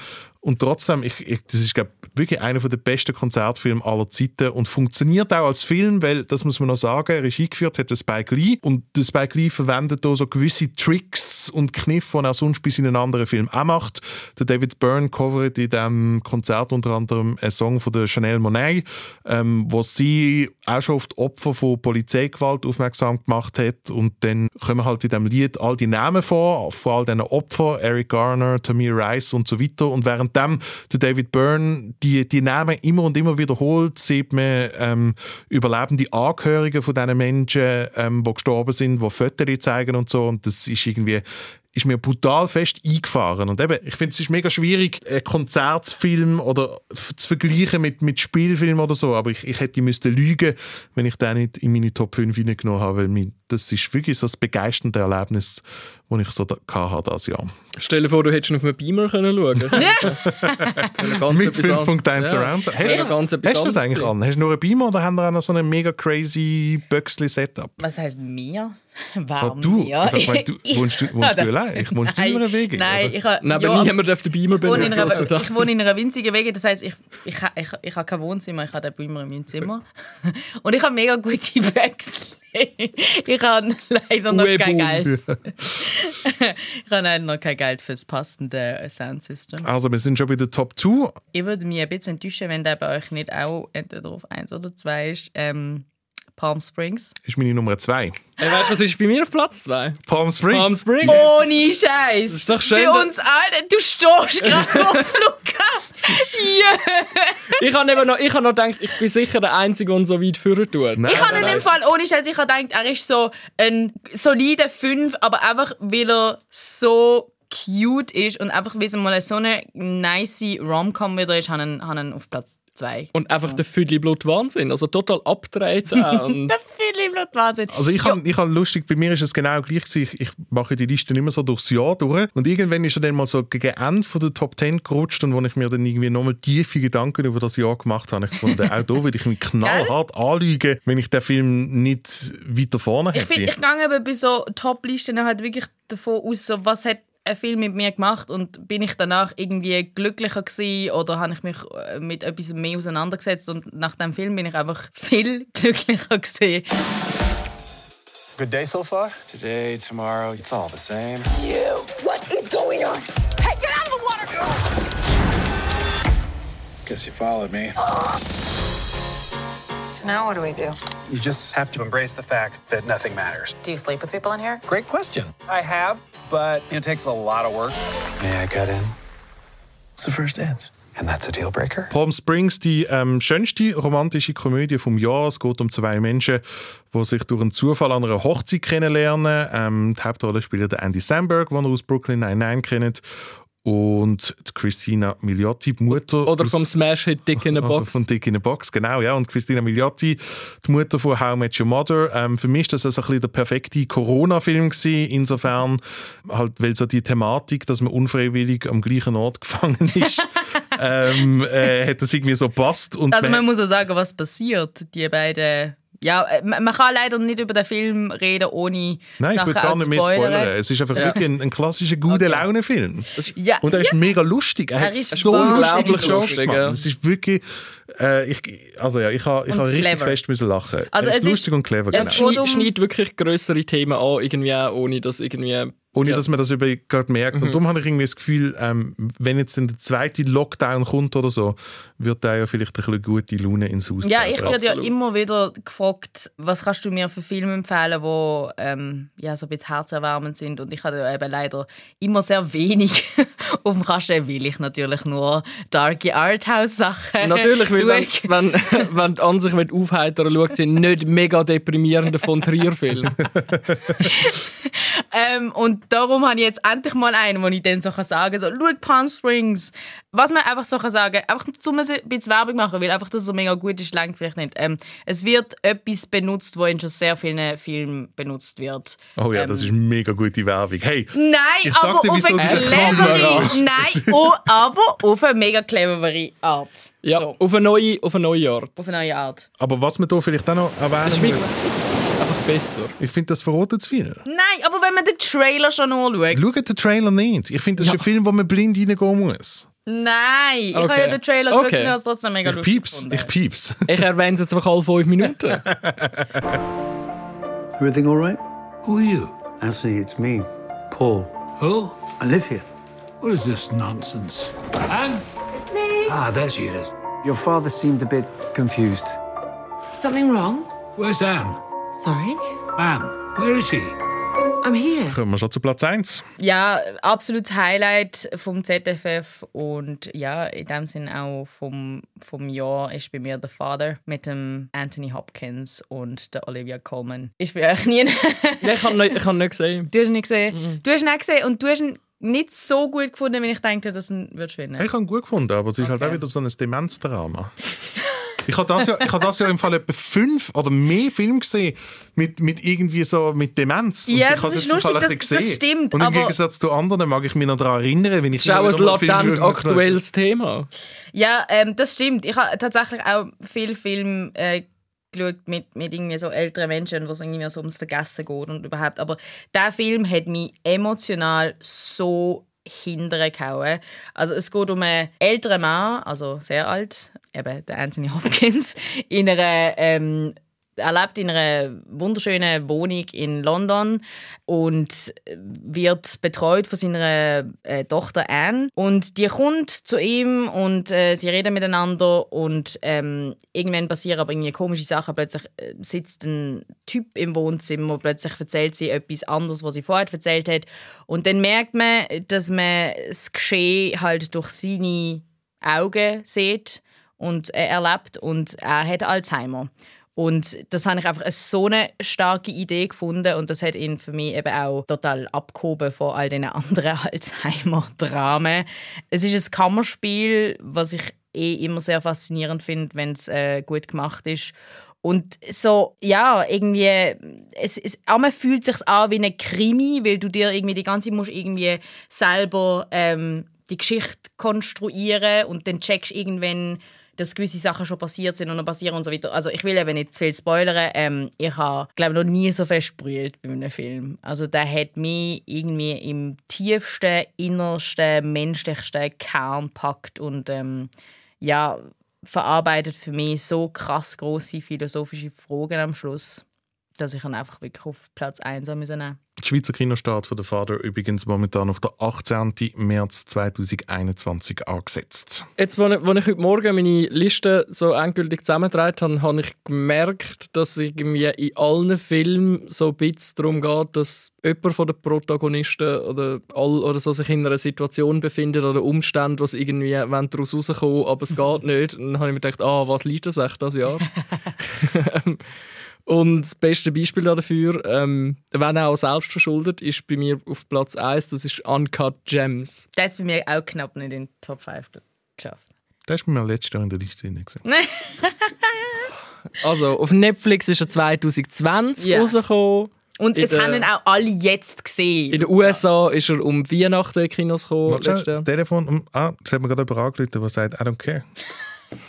und trotzdem, ich, ich, das ist glaub, wirklich einer der besten Konzertfilme aller Zeiten und funktioniert auch als Film, weil, das muss man noch sagen, Regie geführt hat Spike Lee und der Spike Lee verwendet da so gewisse Tricks und Kniffe, die er sonst bis in einen anderen Film auch macht. Der David Byrne covert in diesem Konzert unter anderem einen Song von der Chanel Monet, ähm, wo sie auch schon die Opfer von Polizeigewalt aufmerksam gemacht hat und dann kommen halt in diesem Lied all die Namen vor, von all diesen Opfern, Eric Garner, Tamir Rice und so weiter und währenddem der David Byrne die, die Namen immer und immer wiederholt, sieht man ähm, überlebende Angehörige von diesen Menschen, ähm, die gestorben sind, die Fotos zeigen und so und das ist irgendwie ist mir brutal fest eingefahren. Und eben, ich finde, es ist mega schwierig, einen Konzertfilm oder zu vergleichen mit, mit Spielfilm oder so. Aber ich, ich hätte müssen lügen, wenn ich den nicht in meine Top 5 hineingenommen habe, weil mich, das ist wirklich so das begeisternde Erlebnis, das ich so da, hatte dieses Jahr. Stell dir vor, du hättest ihn auf einem Beamer können schauen können. Mit 5.1 Surround Sound. Hast, du- hast du das eigentlich an? Hast du nur einen Beamer oder haben wir auch noch so ein mega crazy Böxli-Setup? Was heißt mir? Ah, Warum du? mir? Ich meine, du wohnst, du, wohnst du allein? Ich wohnst du in einer WG? Nein, oder? ich habe Nein, aber niemand darf den Beamer ich wohne, in benutzen, einer, also ich wohne in einer winzigen Wege, das heisst, ich, ich, ha- ich, ich habe kein Wohnzimmer, ich habe den Beamer in meinem Zimmer. Und ich habe mega gute Wechsel. Ich habe leider noch kein Geld. Ich habe leider noch kein Geld für das passende Soundsystem. Also, wir sind schon bei der Top 2. Ich würde mich ein bisschen enttäuschen, wenn der bei euch nicht auch entweder auf 1 oder 2 ist. Ähm, Palm Springs. ist meine Nummer 2. Hey, weißt du, was ist bei mir auf Platz 2? Palm Springs. Palm Springs. Ohne Scheiß. ist doch schön, Bei uns alle. Du stehst gerade auf Luca. Ja. Ich habe eben noch, ich hab noch gedacht, ich bin sicher der Einzige, der so weit führen tut. ich habe in dem Fall, ohne Scheiß, ich habe gedacht, er ist so ein solider 5, aber einfach, weil er so cute ist und einfach, weil es mal so eine nice Rom-Com wieder ist, habe ich ihn auf Platz 2. Und einfach der Füdli Blut Wahnsinn. Also total abgedreht. auch und Das finde ich Blut Wahnsinn. Also ich habe ich hab lustig, bei mir ist es genau gleich gewesen. Ich, ich mache die Liste immer so durchs Jahr durch und irgendwann ist er dann mal so gegen Ende von der Top 10 gerutscht und wo ich mir dann irgendwie nochmal tiefe Gedanken über das Jahr gemacht habe, ich gefunden, auch da würde ich mich knallhart anlügen, wenn ich den Film nicht weiter vorne Ich hätte. finde, ich gehe eben bei so Top-Listen halt wirklich davon aus, so, was hat ein Film mit mir gemacht und bin ich danach irgendwie glücklicher gewesen oder habe ich mich äh, mit etwas mehr auseinandergesetzt und nach dem Film bin ich einfach viel glücklicher gewesen. Good day so far? Today, tomorrow, it's all the same. You! What is going on? Hey, get out of the water! Guess you followed me. So now what do we do? You just have to embrace the fact that nothing matters. Do you sleep with people in here? Great question. I have, but it takes a lot of work. May I cut in? It's the first dance. And that's a deal breaker? Palm Springs, die ähm, schönste romantische Komödie vom Jahr. Es geht um zwei Menschen, die sich durch einen Zufall an einer Hochzeit kennenlernen. Ähm, die Hauptrolle spielt der Andy Samberg, den ihr aus Brooklyn Nine-Nine kennt. Und die Christina Milioti, die Mutter. Oder vom Smash-Hit Dick in a Box. Von Dick in a Box, genau, ja. Und Christina Milioti, die Mutter von How I Met Your Mother. Ähm, für mich war das also ein bisschen der perfekte Corona-Film. Insofern, halt, weil so die Thematik, dass man unfreiwillig am gleichen Ort gefangen ist, ähm, äh, hat das irgendwie so passt. Und Also man- man muss auch sagen, was passiert. Die beiden Ja, äh, man kann leider nicht über den Film reden, ohne Nein, ich will gar nicht mehr spoilern. spoilern. Es ist einfach Ja. wirklich ein, ein klassischer gute Laune-Film. Ja, Und er ist ja. mega lustig. Er, Er hat ist so Jokes, lustig, ja. Es ist wirklich... Äh, ich, also ja, ich habe ich ha richtig clever. fest müssen lachen. Also er es ist ist- lustig und clever. Es Genau. schneidet wirklich größere Themen an, irgendwie auch, ohne dass irgendwie. Ohne Ja. dass man das über gerade merkt. Mhm. Und darum habe ich irgendwie das Gefühl, ähm, wenn jetzt dann der zweite Lockdown kommt oder so, wird der ja vielleicht ein bisschen gute Laune ins Haus Ja, ich werde ja immer wieder gefragt, was kannst du mir für Filme empfehlen, die ähm, ja, so ein bisschen herzerwärmend sind. Und ich hatte ja eben leider immer sehr wenig auf dem Kasten, weil ich natürlich nur darke Arthouse-Sachen Natürlich, weil wenn, wenn, wenn die an sich aufheitern schaut, sind nicht mega deprimierende von Trier-Filme. Ähm, und darum habe ich jetzt endlich mal einen, wo ich dann so sagen kann, so, schau Palm Springs. Was man einfach so kann sagen, einfach um ein bisschen Werbung machen, weil einfach das so mega gut ist, langt vielleicht nicht. Ähm, es wird etwas benutzt, wo in schon sehr vielen Filmen benutzt wird. Oh ja, ähm, das ist mega gute Werbung. Hey, Nein, ich sag aber dir, auf eine clevere, nein, oh, aber auf eine mega clevere Art. Ja, So, auf, eine neue, auf eine neue Art. auf eine neue Art. Aber was man da vielleicht auch noch erwähnen Es einfach besser. ich finde, das verrotet zu viel. Nein, aber wenn man den Trailer schon anschaut. Schaut den Trailer nicht. Ich finde, das ist ein Film, wo man blind reingehen muss. Nein, ich Okay. habe ja den Trailer Okay. habe es trotzdem mega Ich lustig pieps, gefunden. ich pieps. Ich erwähne es jetzt einfach alle fünf Minuten. Everything all right? Who are you? Actually, it's me, Paul. Who? I live here. What is this nonsense? Anne? It's me. Ah, there she is. Your father seemed a bit confused. Something wrong? Where's Anne? Sorry? Anne, where is she? I'm here. Kommen wir schon zu Platz 1. Ja, absolutes Highlight vom ZFF und ja, in dem Sinn auch vom, vom Jahr ist bei mir The Father mit dem Anthony Hopkins und der Olivia Colman. Ich bin eigentlich nie. Ja, ich habe hab nicht gesehen. du hast ihn nicht gesehen. Du hast ihn nicht gesehen und du hast ihn nicht so gut gefunden, wie ich dachte, dass du ihn würdest finden. Ich habe ihn gut gefunden, aber es ist halt Okay. auch wieder so ein Demenzdrama. Ich habe das, ja, ich habe das ja im Fall etwa fünf oder mehr Filme gesehen mit, mit irgendwie so mit Demenz. Und Ja, ich das ist jetzt lustig, das- bisschen das stimmt, Und im aber- Gegensatz zu anderen mag ich mich noch daran erinnern, wenn ich Das ist auch ein latent aktuelles Thema. Ja, ähm, das stimmt. Ich habe tatsächlich auch viele Filme äh, geschaut mit, mit irgendwie so älteren Menschen, wo es irgendwie so ums Vergessen geht und überhaupt. Aber der Film hat mich emotional so hintergehauen. Also es geht um einen älteren Mann, also sehr alt, eben der Anthony Hopkins, in einer ähm, er lebt in einer wunderschönen Wohnung in London und wird betreut von seiner äh, Tochter Anne. Und die kommt zu ihm und äh, sie reden miteinander und ähm, irgendwann passieren aber irgendwie komische Sachen. Plötzlich äh, sitzt ein Typ im Wohnzimmer, plötzlich erzählt sie etwas anderes, was sie vorher erzählt hat. Und dann merkt man, dass man das Geschehen halt durch seine Augen sieht und er erlebt und er hat Alzheimer. Und das habe ich einfach als so eine starke Idee gefunden und das hat ihn für mich eben auch total abgehoben von all den anderen Alzheimer-Dramen. Es ist ein Kammerspiel, was ich eh immer sehr faszinierend finde, wenn es äh, gut gemacht ist. Und so, ja, irgendwie, es, es, einmal fühlt es sich an wie ein Krimi, weil du dir irgendwie die ganze musst irgendwie selber ähm, die Geschichte konstruieren und dann checkst irgendwann, dass gewisse Sachen schon passiert sind und noch passieren und so weiter. Also ich will eben nicht zu viel spoilern. Ähm, ich habe, glaube noch nie so fest brüllt bei einem Film. Also der hat mich irgendwie im tiefsten, innersten, menschlichsten Kern packt und ähm, ja, verarbeitet für mich so krass große philosophische Fragen am Schluss, dass ich ihn einfach wirklich auf Platz 1 haben müssen nehmen. Der Schweizer Kinostart von der Vater übrigens momentan auf der 18. März 2021 angesetzt. Jetzt, als ich, als ich heute Morgen meine Liste so endgültig zusammengetragen habe, habe ich gemerkt, dass es irgendwie in allen Filmen so ein bisschen darum geht, dass jemand von den Protagonisten oder, all, oder so sich in einer Situation befindet oder Umstände, was irgendwie daraus rauskommen, aber es geht nicht. Und dann habe ich mir gedacht, ah, was liegt das echt das Jahr? Und das beste Beispiel dafür, ähm, wenn auch selbst verschuldet, ist bei mir auf Platz 1, das ist Uncut Gems. Der hat es bei mir auch knapp nicht in die Top 5 geschafft. Der ist bei mir letztes Jahr in der Liste drin. Also, auf Netflix ist er 2020 Ja. rausgekommen. Und In es der- haben ihn auch alle jetzt gesehen. In den USA ist er um Weihnachten in die Kinos gekommen. Das Jahr. Telefon, um, ah, das hat mir gerade jemand angerufen, der sagt, I don't care.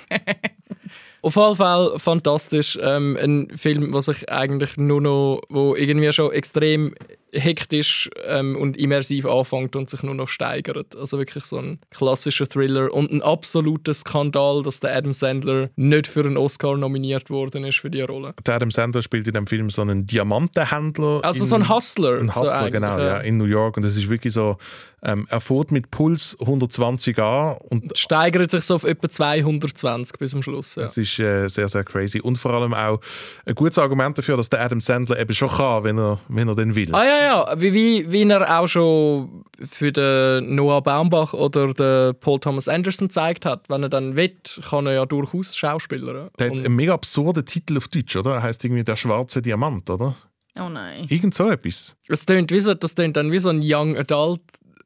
Auf jeden Fall fantastisch. Ähm, ein Film, was sich eigentlich nur noch, wo irgendwie schon extrem hektisch ähm, und immersiv anfängt und sich nur noch steigert. Also wirklich so ein klassischer Thriller und ein absoluter Skandal, dass der Adam Sandler nicht für einen Oscar nominiert worden ist für die Rolle. Der Adam Sandler spielt in dem Film so einen Diamantenhändler. Also in, so ein Hustler. Ein Hustler, so genau, ja, in New York. Und es ist wirklich so, ähm, er fährt mit Puls 120 an und steigert sich so auf etwa 220 bis zum Schluss. Ja. Das ist äh, sehr, sehr crazy. Und vor allem auch ein gutes Argument dafür, dass der Adam Sandler eben schon kann, wenn er, wenn er denn will. Ah ja, ja. Wie, wie, wie er auch schon für den Noah Baumbach oder den Paul Thomas Anderson gezeigt hat. Wenn er dann will, kann er ja durchaus Schauspieler. Der hat einen mega absurden Titel auf Deutsch, oder? Er heißt irgendwie Der schwarze Diamant, oder? Oh nein. Irgend so etwas. Das tönt, wie so, das tönt dann wie so ein Young Adult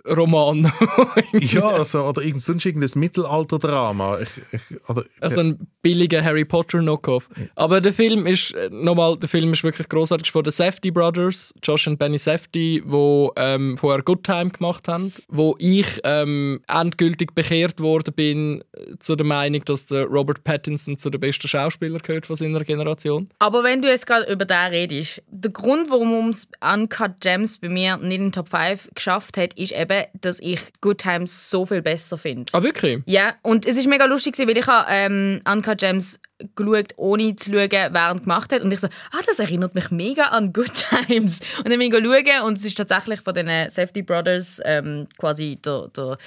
Roman. ja, also, oder irgend, sonst irgendein Mittelalterdrama. Ich, ich, oder, also ein billiger Harry Potter Knockoff. Aber der Film ist nochmal, der Film ist wirklich großartig von den Safety Brothers, Josh und Benny Safety, wo ähm, vorher Good Time gemacht haben, wo ich ähm, endgültig bekehrt worden bin zu der Meinung, dass der Robert Pattinson zu den besten Schauspielern gehört von seiner Generation. Aber wenn du jetzt gerade über den redest, der Grund, warum es Uncut Gems bei mir nicht in den Top 5 geschafft hat, ist eben, dass ich Good Times so viel besser finde. Ah, wirklich? Ja, und es ist mega lustig, weil ich habe ähm, Uncut Gems geschaut, ohne zu schauen, während gemacht hat. Und ich so, ah, das erinnert mich mega an Good Times. Und dann bin ich schauen und es ist tatsächlich von den Safety Brothers ähm, quasi der, der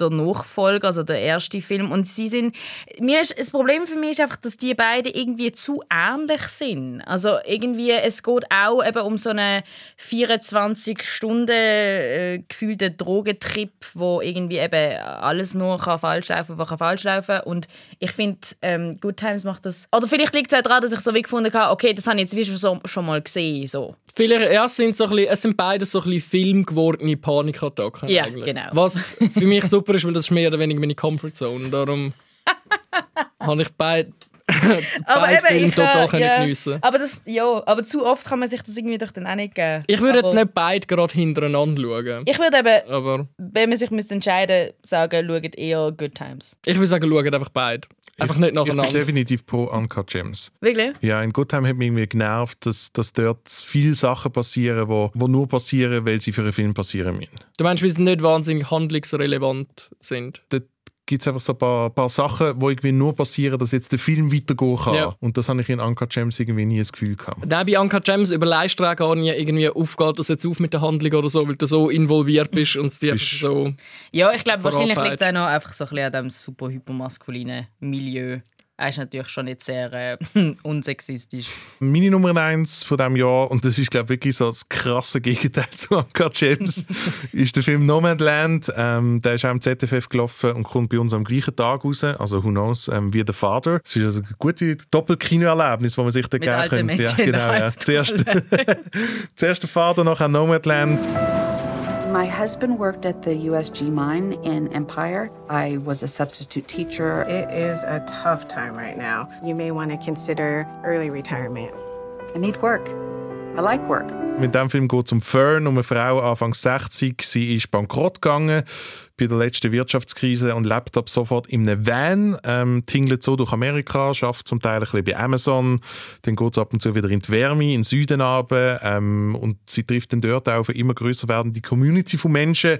der Nachfolger, also der erste Film. Und sie sind, mir ist, das Problem für mich ist einfach, dass die beiden irgendwie zu ähnlich sind. Also irgendwie, es geht auch eben um so einen 24 Stunden äh, gefühlten Drogentrip, wo irgendwie eben alles nur kann falsch laufen, was kann falsch laufen. Und ich finde, ähm, Good Times macht das. Oder vielleicht liegt es auch daran, dass ich so wie gefunden habe, okay, das habe ich jetzt wie schon, so, schon mal gesehen. So. Vielleicht, ja, es sind, so ein bisschen, es sind beide so ein bisschen Film gewordene Panikattacken. Ja, eigentlich. genau. Was für mich super ist, weil das ist mehr oder weniger meine Comfortzone. Darum habe ich beide. aber Filme ich, total äh, ja, geniessen. Aber, das, ja, aber zu oft kann man sich das irgendwie doch dann auch nicht geben. Ich würde jetzt nicht beide gerade hintereinander schauen. Ich würde eben, aber wenn man sich müsste entscheiden sagen, schaut eher Good Times. Ich würde sagen, schaut einfach beide. Einfach nicht nacheinander. Ich bin definitiv pro Uncut Gems. Wirklich? Ja, in Good Time hat mich irgendwie genervt, dass, dass dort viele Sachen passieren, die wo, wo nur passieren, weil sie für einen Film passieren müssen. Du meinst, weil sie nicht wahnsinnig handlungsrelevant sind? Dort gibt es einfach so ein paar, paar Sachen, die irgendwie nur passieren, dass jetzt der Film weitergehen kann. Ja. Und das habe ich in Uncut Gems irgendwie nie das Gefühl gehabt. Nein, bei Uncut Gems überleist du auch gar nicht irgendwie aufgeht das jetzt auf mit der Handlung oder so, weil du so involviert bist und es dir so... Ja, ich glaube, wahrscheinlich liegt es auch noch einfach so ein bisschen an diesem super hypermaskulinen Milieu. Er ist natürlich schon nicht sehr äh, unsexistisch. Meine Nummer eins von diesem Jahr, und das ist glaube ich wirklich so das krasse Gegenteil zu Uncut Gems, ist der Film Nomadland. Ähm, der ist auch im ZFF gelaufen und kommt bei uns am gleichen Tag raus, also who knows, ähm, wie der Vater. Es ist also ein gutes Doppelkinoerlebnis, wo man sich da Mit geben könnte. Ja, genau, ja. Zuerst, zuerst der Vater, nachher Nomadland. My husband worked at the USG mine in Empire. I was a substitute teacher. It is a tough time right now. You may want to consider early retirement. I need work. I like work. Mit diesem Film geht es um Fern, um eine Frau Anfang 60. Sie ist bankrott gegangen bei der letzten Wirtschaftskrise und lebt ab sofort in einem Van, ähm, tingelt so durch Amerika, schafft zum Teil ein bisschen bei Amazon, dann geht es ab und zu wieder in die Wärme, in den Süden runter, ähm, und sie trifft dann dort auf eine immer größer werdende Community von Menschen,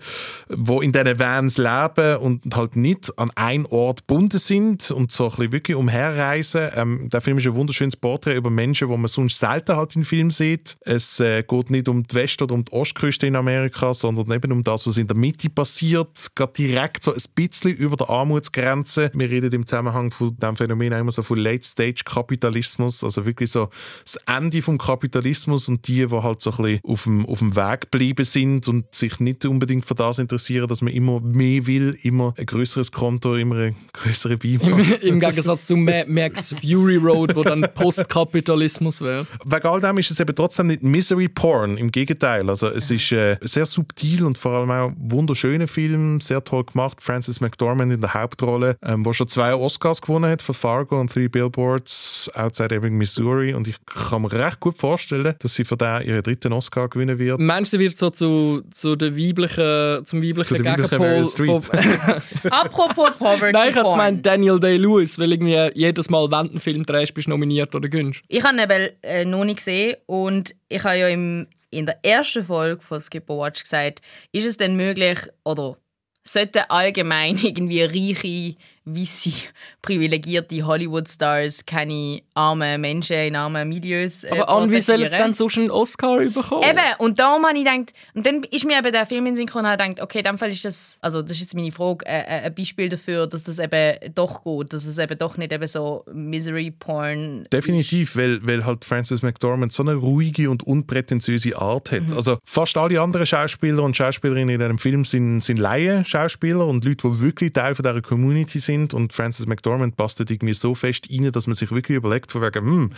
die in diesen Vans leben und halt nicht an einen Ort gebunden sind und so ein bisschen wirklich umherreisen. Ähm, der Film ist ein wunderschönes Porträt über Menschen, die man sonst selten halt in Filmen sieht. Es äh, geht nicht um die West- oder um die Ostküste in Amerika, sondern eben um das, was in der Mitte passiert, geht direkt so ein bisschen über der Armutsgrenze. Wir reden im Zusammenhang von diesem Phänomen immer so von Late-Stage-Kapitalismus, also wirklich so das Ende vom Kapitalismus und die, die halt so ein bisschen auf dem, auf dem Weg geblieben sind und sich nicht unbedingt für das interessieren, dass man immer mehr will, immer ein größeres Konto, immer eine größere Bibel. Im, Gegensatz zu Ma Max Fury Road, wo dann Postkapitalismus wäre. Wegen all dem ist es eben trotzdem nicht Misery Porn, im Gegenteil. Also es ist äh, sehr subtil und vor allem auch wunderschöner Film, Film, sehr toll gemacht. Frances McDormand in der Hauptrolle, ähm, wo schon zwei Oscars gewonnen hat für Fargo und Three Billboards Outside Ebbing, Missouri. Und ich kann mir recht gut vorstellen, dass sie für den ihren dritten Oscar gewinnen wird. Meinst du, sie wird so zu, zu der weiblichen, zum weiblichen Zu Gegenpol von- Apropos Poverty Nein, ich hätte gemeint Daniel Day-Lewis, weil irgendwie jedes Mal, wenn du einen Film drehst, bist du nominiert oder gönnst. Ich habe ihn eben äh, noch nicht gesehen und ich habe ja im, in der ersten Folge von Skipper Watch gesagt, ist es denn möglich oder sollten allgemein irgendwie reiche, weisse, privilegierte Hollywood-Stars keine armen Menschen in armen Milieus äh, Aber an, wie soll jetzt dann sonst einen Oscar bekommen? Eben, und darum habe ich gedacht, und dann ist mir eben der Film in den Synchron und habe gedacht, okay, in dem Fall ist das, also das ist jetzt meine Frage, äh, äh, ein Beispiel dafür, dass das eben doch geht, dass es eben doch nicht eben so Misery-Porn Definitiv, weil, weil halt Frances McDormand so eine ruhige und unprätentiöse Art hat. Mhm. Also fast alle anderen Schauspieler und Schauspielerinnen in einem Film sind, sind Laien-Schauspieler und Leute, die wirklich Teil von dieser Community sind und Frances McDormand dort irgendwie so fest rein, dass man sich wirklich überlegt, von wegen, hm,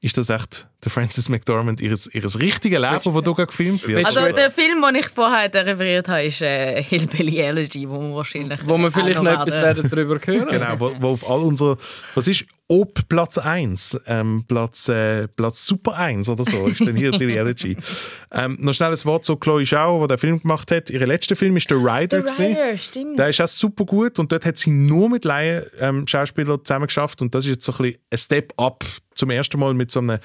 ist das echt der Frances McDormand ihres, ihres richtigen Leben, wo da gerade gefilmt wird? Also der Film, den ich vorher referiert habe, ist äh, Hillbilly Elegy, wo man wahrscheinlich Wo wir vielleicht noch etwas werden darüber hören. Genau, wo, wo auf all unsere, was ist, ob Platz 1, ähm, Platz, äh, Platz Super 1 oder so, ist dann hier Billy Elegy. Ähm, noch schnell ein Wort zu Chloe Zhao, die den Film gemacht hat. Ihr letzter Film ist «The Rider». The. Rider, stimmt. Der ist auch super gut und dort hat sie nur mit Laien ähm, Schauspielern zusammen geschafft und das ist jetzt so ein bisschen ein Step up zum ersten Mal mit so einem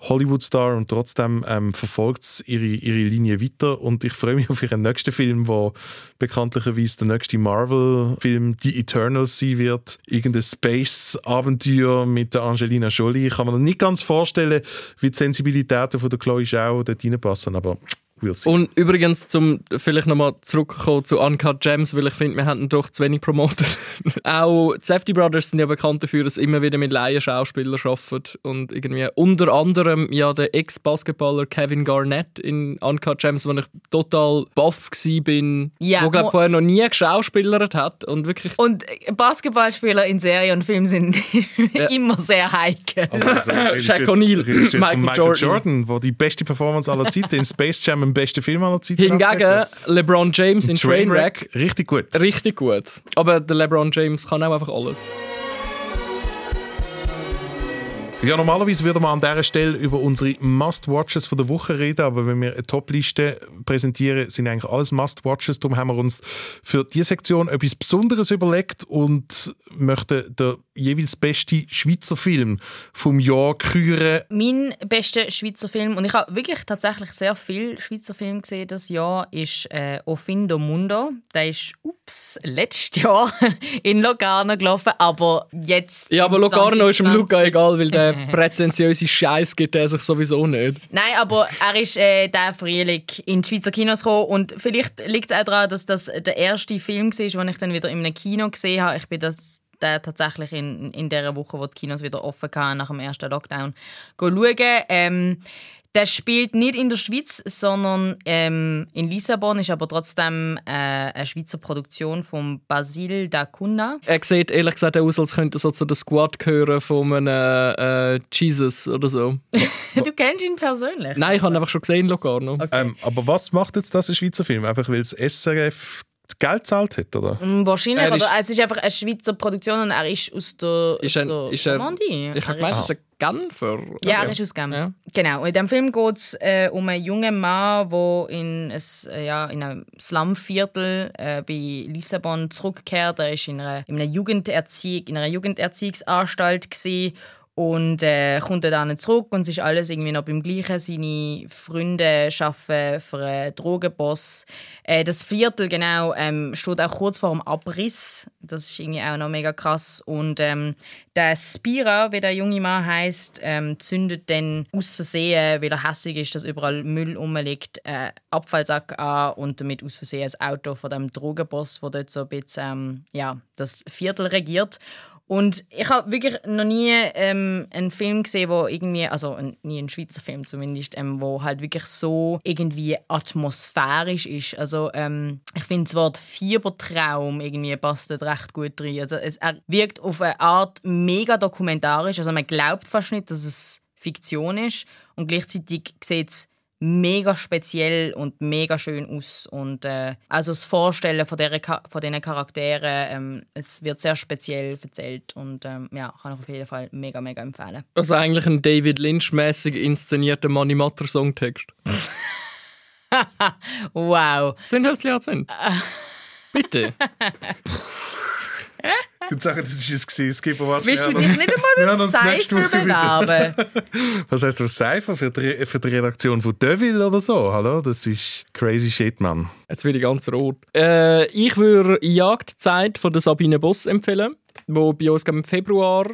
Hollywood-Star und trotzdem ähm, verfolgt sie ihre, ihre Linie weiter und ich freue mich auf ihren nächsten Film, wo bekanntlicherweise der nächste Marvel-Film «The Eternals» sein wird. Irgendein Space-Abenteuer mit Angelina Jolie. Ich kann mir noch nicht ganz vorstellen, wie die Sensibilitäten von der Chloe Zhao dort reinpassen, aber we'll see. Und übrigens, zum vielleicht nochmal zurückkommen zu Uncut Gems, weil ich finde, wir hätten doch zu wenig promotet. Auch die Safety Brothers sind ja bekannt dafür, dass sie immer wieder mit Laien-Schauspielern arbeiten. Und irgendwie unter anderem ja der Ex-Basketballer Kevin Garnett in Uncut Gems, wo ich total baff war, Ja, wo glaube vorher noch nie geschauspielert hat. Und wirklich Und Basketballspieler in Serien und Filmen sind immer sehr heikel. Also, also, Shaq O'Neal, Michael Michael Jordan. Jordan, der die beste Performance aller Zeiten in Space Jam, im besten Film aller Zeiten Hingegen. LeBron James in Trainwreck. Richtig gut. Richtig gut. Aber der LeBron James kann auch einfach alles. Ja, normalerweise würden wir an dieser Stelle über unsere Must-Watches der Woche reden, aber wenn wir eine Top-Liste präsentieren, sind eigentlich alles Must-Watches. Darum haben wir uns für diese Sektion etwas Besonderes überlegt und möchten den jeweils besten Schweizer Film vom Jahr küren. Mein bester Schweizer Film, und ich habe wirklich tatsächlich sehr viel Schweizer Film gesehen das Jahr, ist äh, «O fin do mundo». Der ist, ups, letztes Jahr in Locarno gelaufen, aber jetzt... Ja, aber Locarno ist dem 2020 Luca egal, weil der prätentiöse Scheiß gibt er sich sowieso nicht. Nein, aber er ist äh, der Frühling in die Schweizer Kinos gekommen und vielleicht liegt es auch daran, dass das der erste Film war, den ich dann wieder in einem Kino gesehen habe. Ich bin das der tatsächlich in, in der Woche, wo die Kinos wieder offen waren, nach dem ersten Lockdown, schauen. Ähm, der spielt nicht in der Schweiz, sondern ähm, in Lissabon, ist aber trotzdem äh, eine Schweizer Produktion von Basil da Cunha. Er sieht ehrlich gesagt aus, als könnte er so zu der Squad gehören von einem äh, Jesus oder so. du kennst ihn persönlich? Nein, ich habe ihn einfach schon gesehen, Locarno. Ähm, aber was macht jetzt das ein Schweizer Film? Einfach weil das SRF das Geld gezahlt hat, oder? Mm, Wahrscheinlich, Er ist- oder es ist einfach eine Schweizer Produktion und er ist aus der, Ist aus er, der ist er, Normandie. ich habe gemeint, ist- er ist ein Genfer. Ja, Okay. er ist aus Genf. Genau. Und in diesem Film geht es äh, um einen jungen Mann, der in, ein, ja, in einem Slumviertel äh, bei Lissabon zurückkehrt. Er war in einer, in einer, Jugenderziehung, in einer Jugenderziehungsanstalt gewesen und äh, kommt dann zurück und es ist alles irgendwie noch beim Gleichen. Seine Freunde arbeiten für einen Drogenboss. Äh, das Viertel genau ähm, steht auch kurz vor dem Abriss. Das ist irgendwie auch noch mega krass. Und ähm, der Spira, wie der junge Mann heißt, ähm, zündet dann aus Versehen, weil er hässlich ist, dass überall Müll rumliegt, äh, Abfallsack an und damit aus Versehen das Auto von dem Drogenboss, der dort so ein bisschen ähm, ja, das Viertel regiert. Und ich habe wirklich noch nie ähm, einen Film gesehen, wo irgendwie, also nie einen Schweizer Film zumindest, ähm, wo halt wirklich so irgendwie atmosphärisch ist. Also ähm, ich finde das Wort Fiebertraum irgendwie passt dort recht gut rein. Also es er wirkt auf eine Art mega dokumentarisch. Also man glaubt fast nicht, dass es Fiktion ist und gleichzeitig sieht es mega speziell und mega schön aus. Und äh, also das Vorstellen von, der, von diesen Charakteren, ähm, es wird sehr speziell erzählt und ähm, ja, kann ich auf jeden Fall mega, mega empfehlen. Also eigentlich ein David Lynch-mäßig inszenierter Money Matter Songtext. wow. Sind halt Jahrzehnt. Bitte. Ich würde sagen, das ist es gewesen. Es gibt was. Willst du dich nicht einmal Woche wieder- bewerben? Was heißt das Cypher für die, für die Redaktion von Deville oder so? Hallo, das ist crazy shit, Mann. Jetzt werde ich ganz rot. Äh, ich würde Jagdzeit von der Sabine Boss empfehlen, wo bei uns im Februar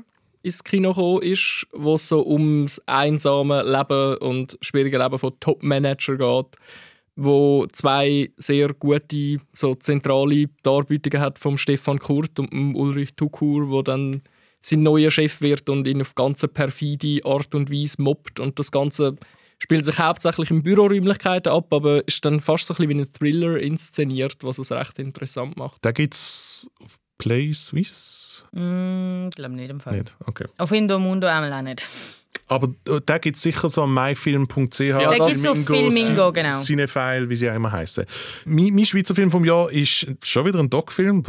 ins Kino gekommen ist, wo es so ums einsame Leben und schwierige Leben von Top-Manager geht, wo zwei sehr gute, so zentrale Darbietungen hat vom Stefan Kurt und dem Ulrich Tukur, wo dann sein neuer Chef wird und ihn auf ganz perfide Art und Weise mobbt und das Ganze spielt sich hauptsächlich in Büroräumlichkeiten ab, aber ist dann fast so ein bisschen wie ein Thriller inszeniert, was es recht interessant macht. Da gibt Play Swiss. Mm, glaube nicht im Fall. Nicht? Okay. Auf Indomundo auch nicht. Aber äh, da gibt es sicher so myfilm.ch. Da gibt's so Filmingo, genau. Cinefile, wie sie auch immer heißen. Mein, mein Schweizer Film vom Jahr ist schon wieder ein Doc-Film.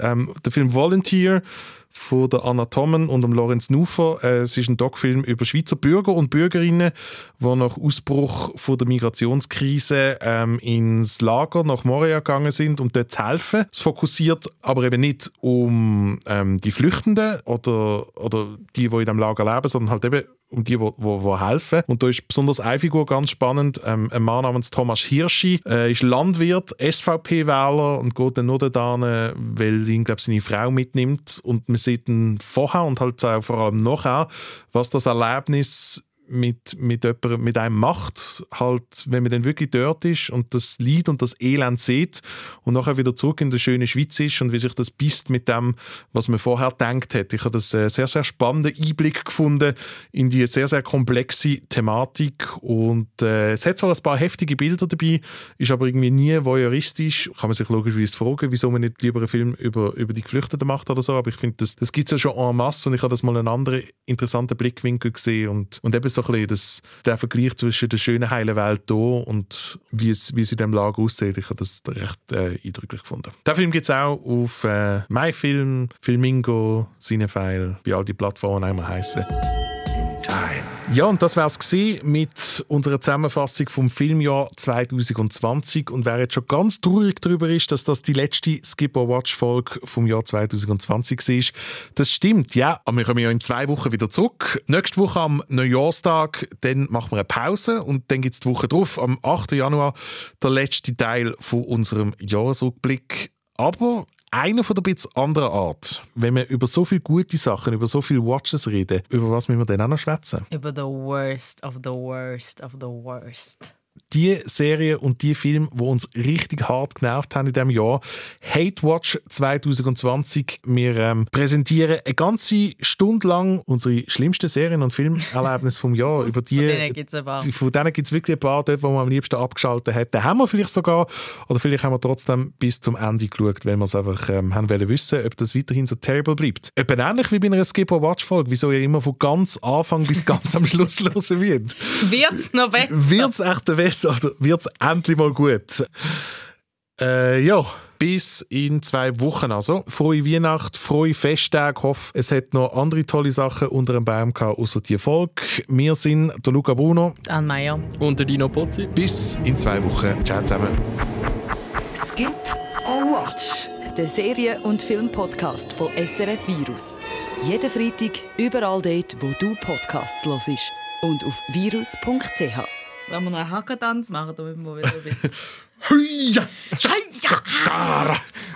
Ähm, der Film Volunteer von der Anna Tommen und dem Lorenz Nufer. Äh, es ist ein Doc-Film über Schweizer Bürger und Bürgerinnen, die nach Ausbruch von der Migrationskrise ähm, ins Lager nach Moria gegangen sind, um dort zu helfen. Es fokussiert aber eben nicht um ähm, die Flüchtenden oder, oder die, die in dem Lager leben, sondern halt eben um die, die, helfen. Und da ist besonders eine Figur ganz spannend. Ähm, ein Mann namens Thomas Hirschi äh, ist Landwirt, SVP-Wähler und geht dann nur dorthin, weil ihn, glaube seine Frau mitnimmt. Und man sieht ihn vorher und halt auch vor allem nachher, was das Erlebnis mit, mit, jemandem, mit einem macht, halt, wenn man dann wirklich dort ist und das Leid und das Elend sieht und nachher wieder zurück in die schöne Schweiz ist und wie sich das bisst mit dem, was man vorher gedacht hat. Ich habe das äh, sehr, sehr spannenden Einblick gefunden in die sehr, sehr komplexe Thematik und äh, es hat zwar ein paar heftige Bilder dabei, ist aber irgendwie nie voyeuristisch. Kann man sich logischerweise fragen, wieso man nicht lieber einen Film über, über die Geflüchteten macht oder so, aber ich finde, das, das gibt es ja schon en masse und ich habe das mal einen anderen interessanten Blickwinkel gesehen und, und eben so ein bisschen der Vergleich zwischen der schönen heilen Welt hier und wie es, wie es in diesem Lager aussieht, ich habe das recht äh, eindrücklich gefunden. Den Film gibt es auch auf äh, MyFilm, Filmingo, Cinefile, wie all die Plattformen einmal heißen. Ja, und das wär's es mit unserer Zusammenfassung vom Filmjahr 2020. Und wer jetzt schon ganz traurig darüber ist, dass das die letzte Skip or Watch Folge vom Jahr 2020 war, das stimmt, ja. Aber wir kommen ja in zwei Wochen wieder zurück. Nächste Woche am Neujahrstag, dann machen wir eine Pause und dann gibt's die Woche drauf, am 8. Januar, der letzte Teil von unserem Jahresrückblick. Aber einer von der bisschen anderen Art. Wenn wir über so viele gute Sachen, über so viele Watches reden, über was müssen wir denn auch noch schwätzen? Über the worst of the worst of the worst. Die Serie und die Filme, die uns richtig hart genervt haben in diesem Jahr. Hate Watch 2020. Wir ähm, präsentieren eine ganze Stunde lang unsere schlimmsten Serien- und Filmerlebnisse vom Jahr. Über die, Von denen gibt's ein paar. die- Von denen gibt es wirklich ein paar, dort, wo man am liebsten abgeschaltet hat. Den haben wir vielleicht sogar. Oder vielleicht haben wir trotzdem bis zum Ende geschaut, weil wir es einfach ähm, haben wollen wissen, ob das weiterhin so terrible bleibt. Etwa ähnlich wie bei einer Skip Watch Folge, wieso ihr immer von ganz Anfang bis ganz am Schluss hören wird. Wird's noch besser? Wird es echt besser oder wird es endlich mal gut? Äh, ja, bis in zwei Wochen also. Frohe Weihnacht, frohe Festtage. Hoffe, es hat noch andere tolle Sachen unter dem Baum gehabt, außer die Folge. Wir sind der Luca Bruno. Anne Meyer. Und der Dino Pozzi. Bis in zwei Wochen. Ciao zusammen. Skip or Watch, der Serien- und Filmpodcast von SRF Virus. Jeden Freitag überall dort, wo du Podcasts hörst und auf virus.ch. Wenn wir noch einen Hackertanz machen, dann müssen wir wieder ein bisschen...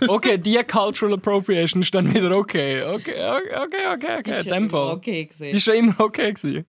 Okay, die Cultural Appropriation ist dann wieder okay. Okay, okay, okay, okay. okay. Die ist dem immer Fall. okay gewesen. Die ist schon immer okay gewesen.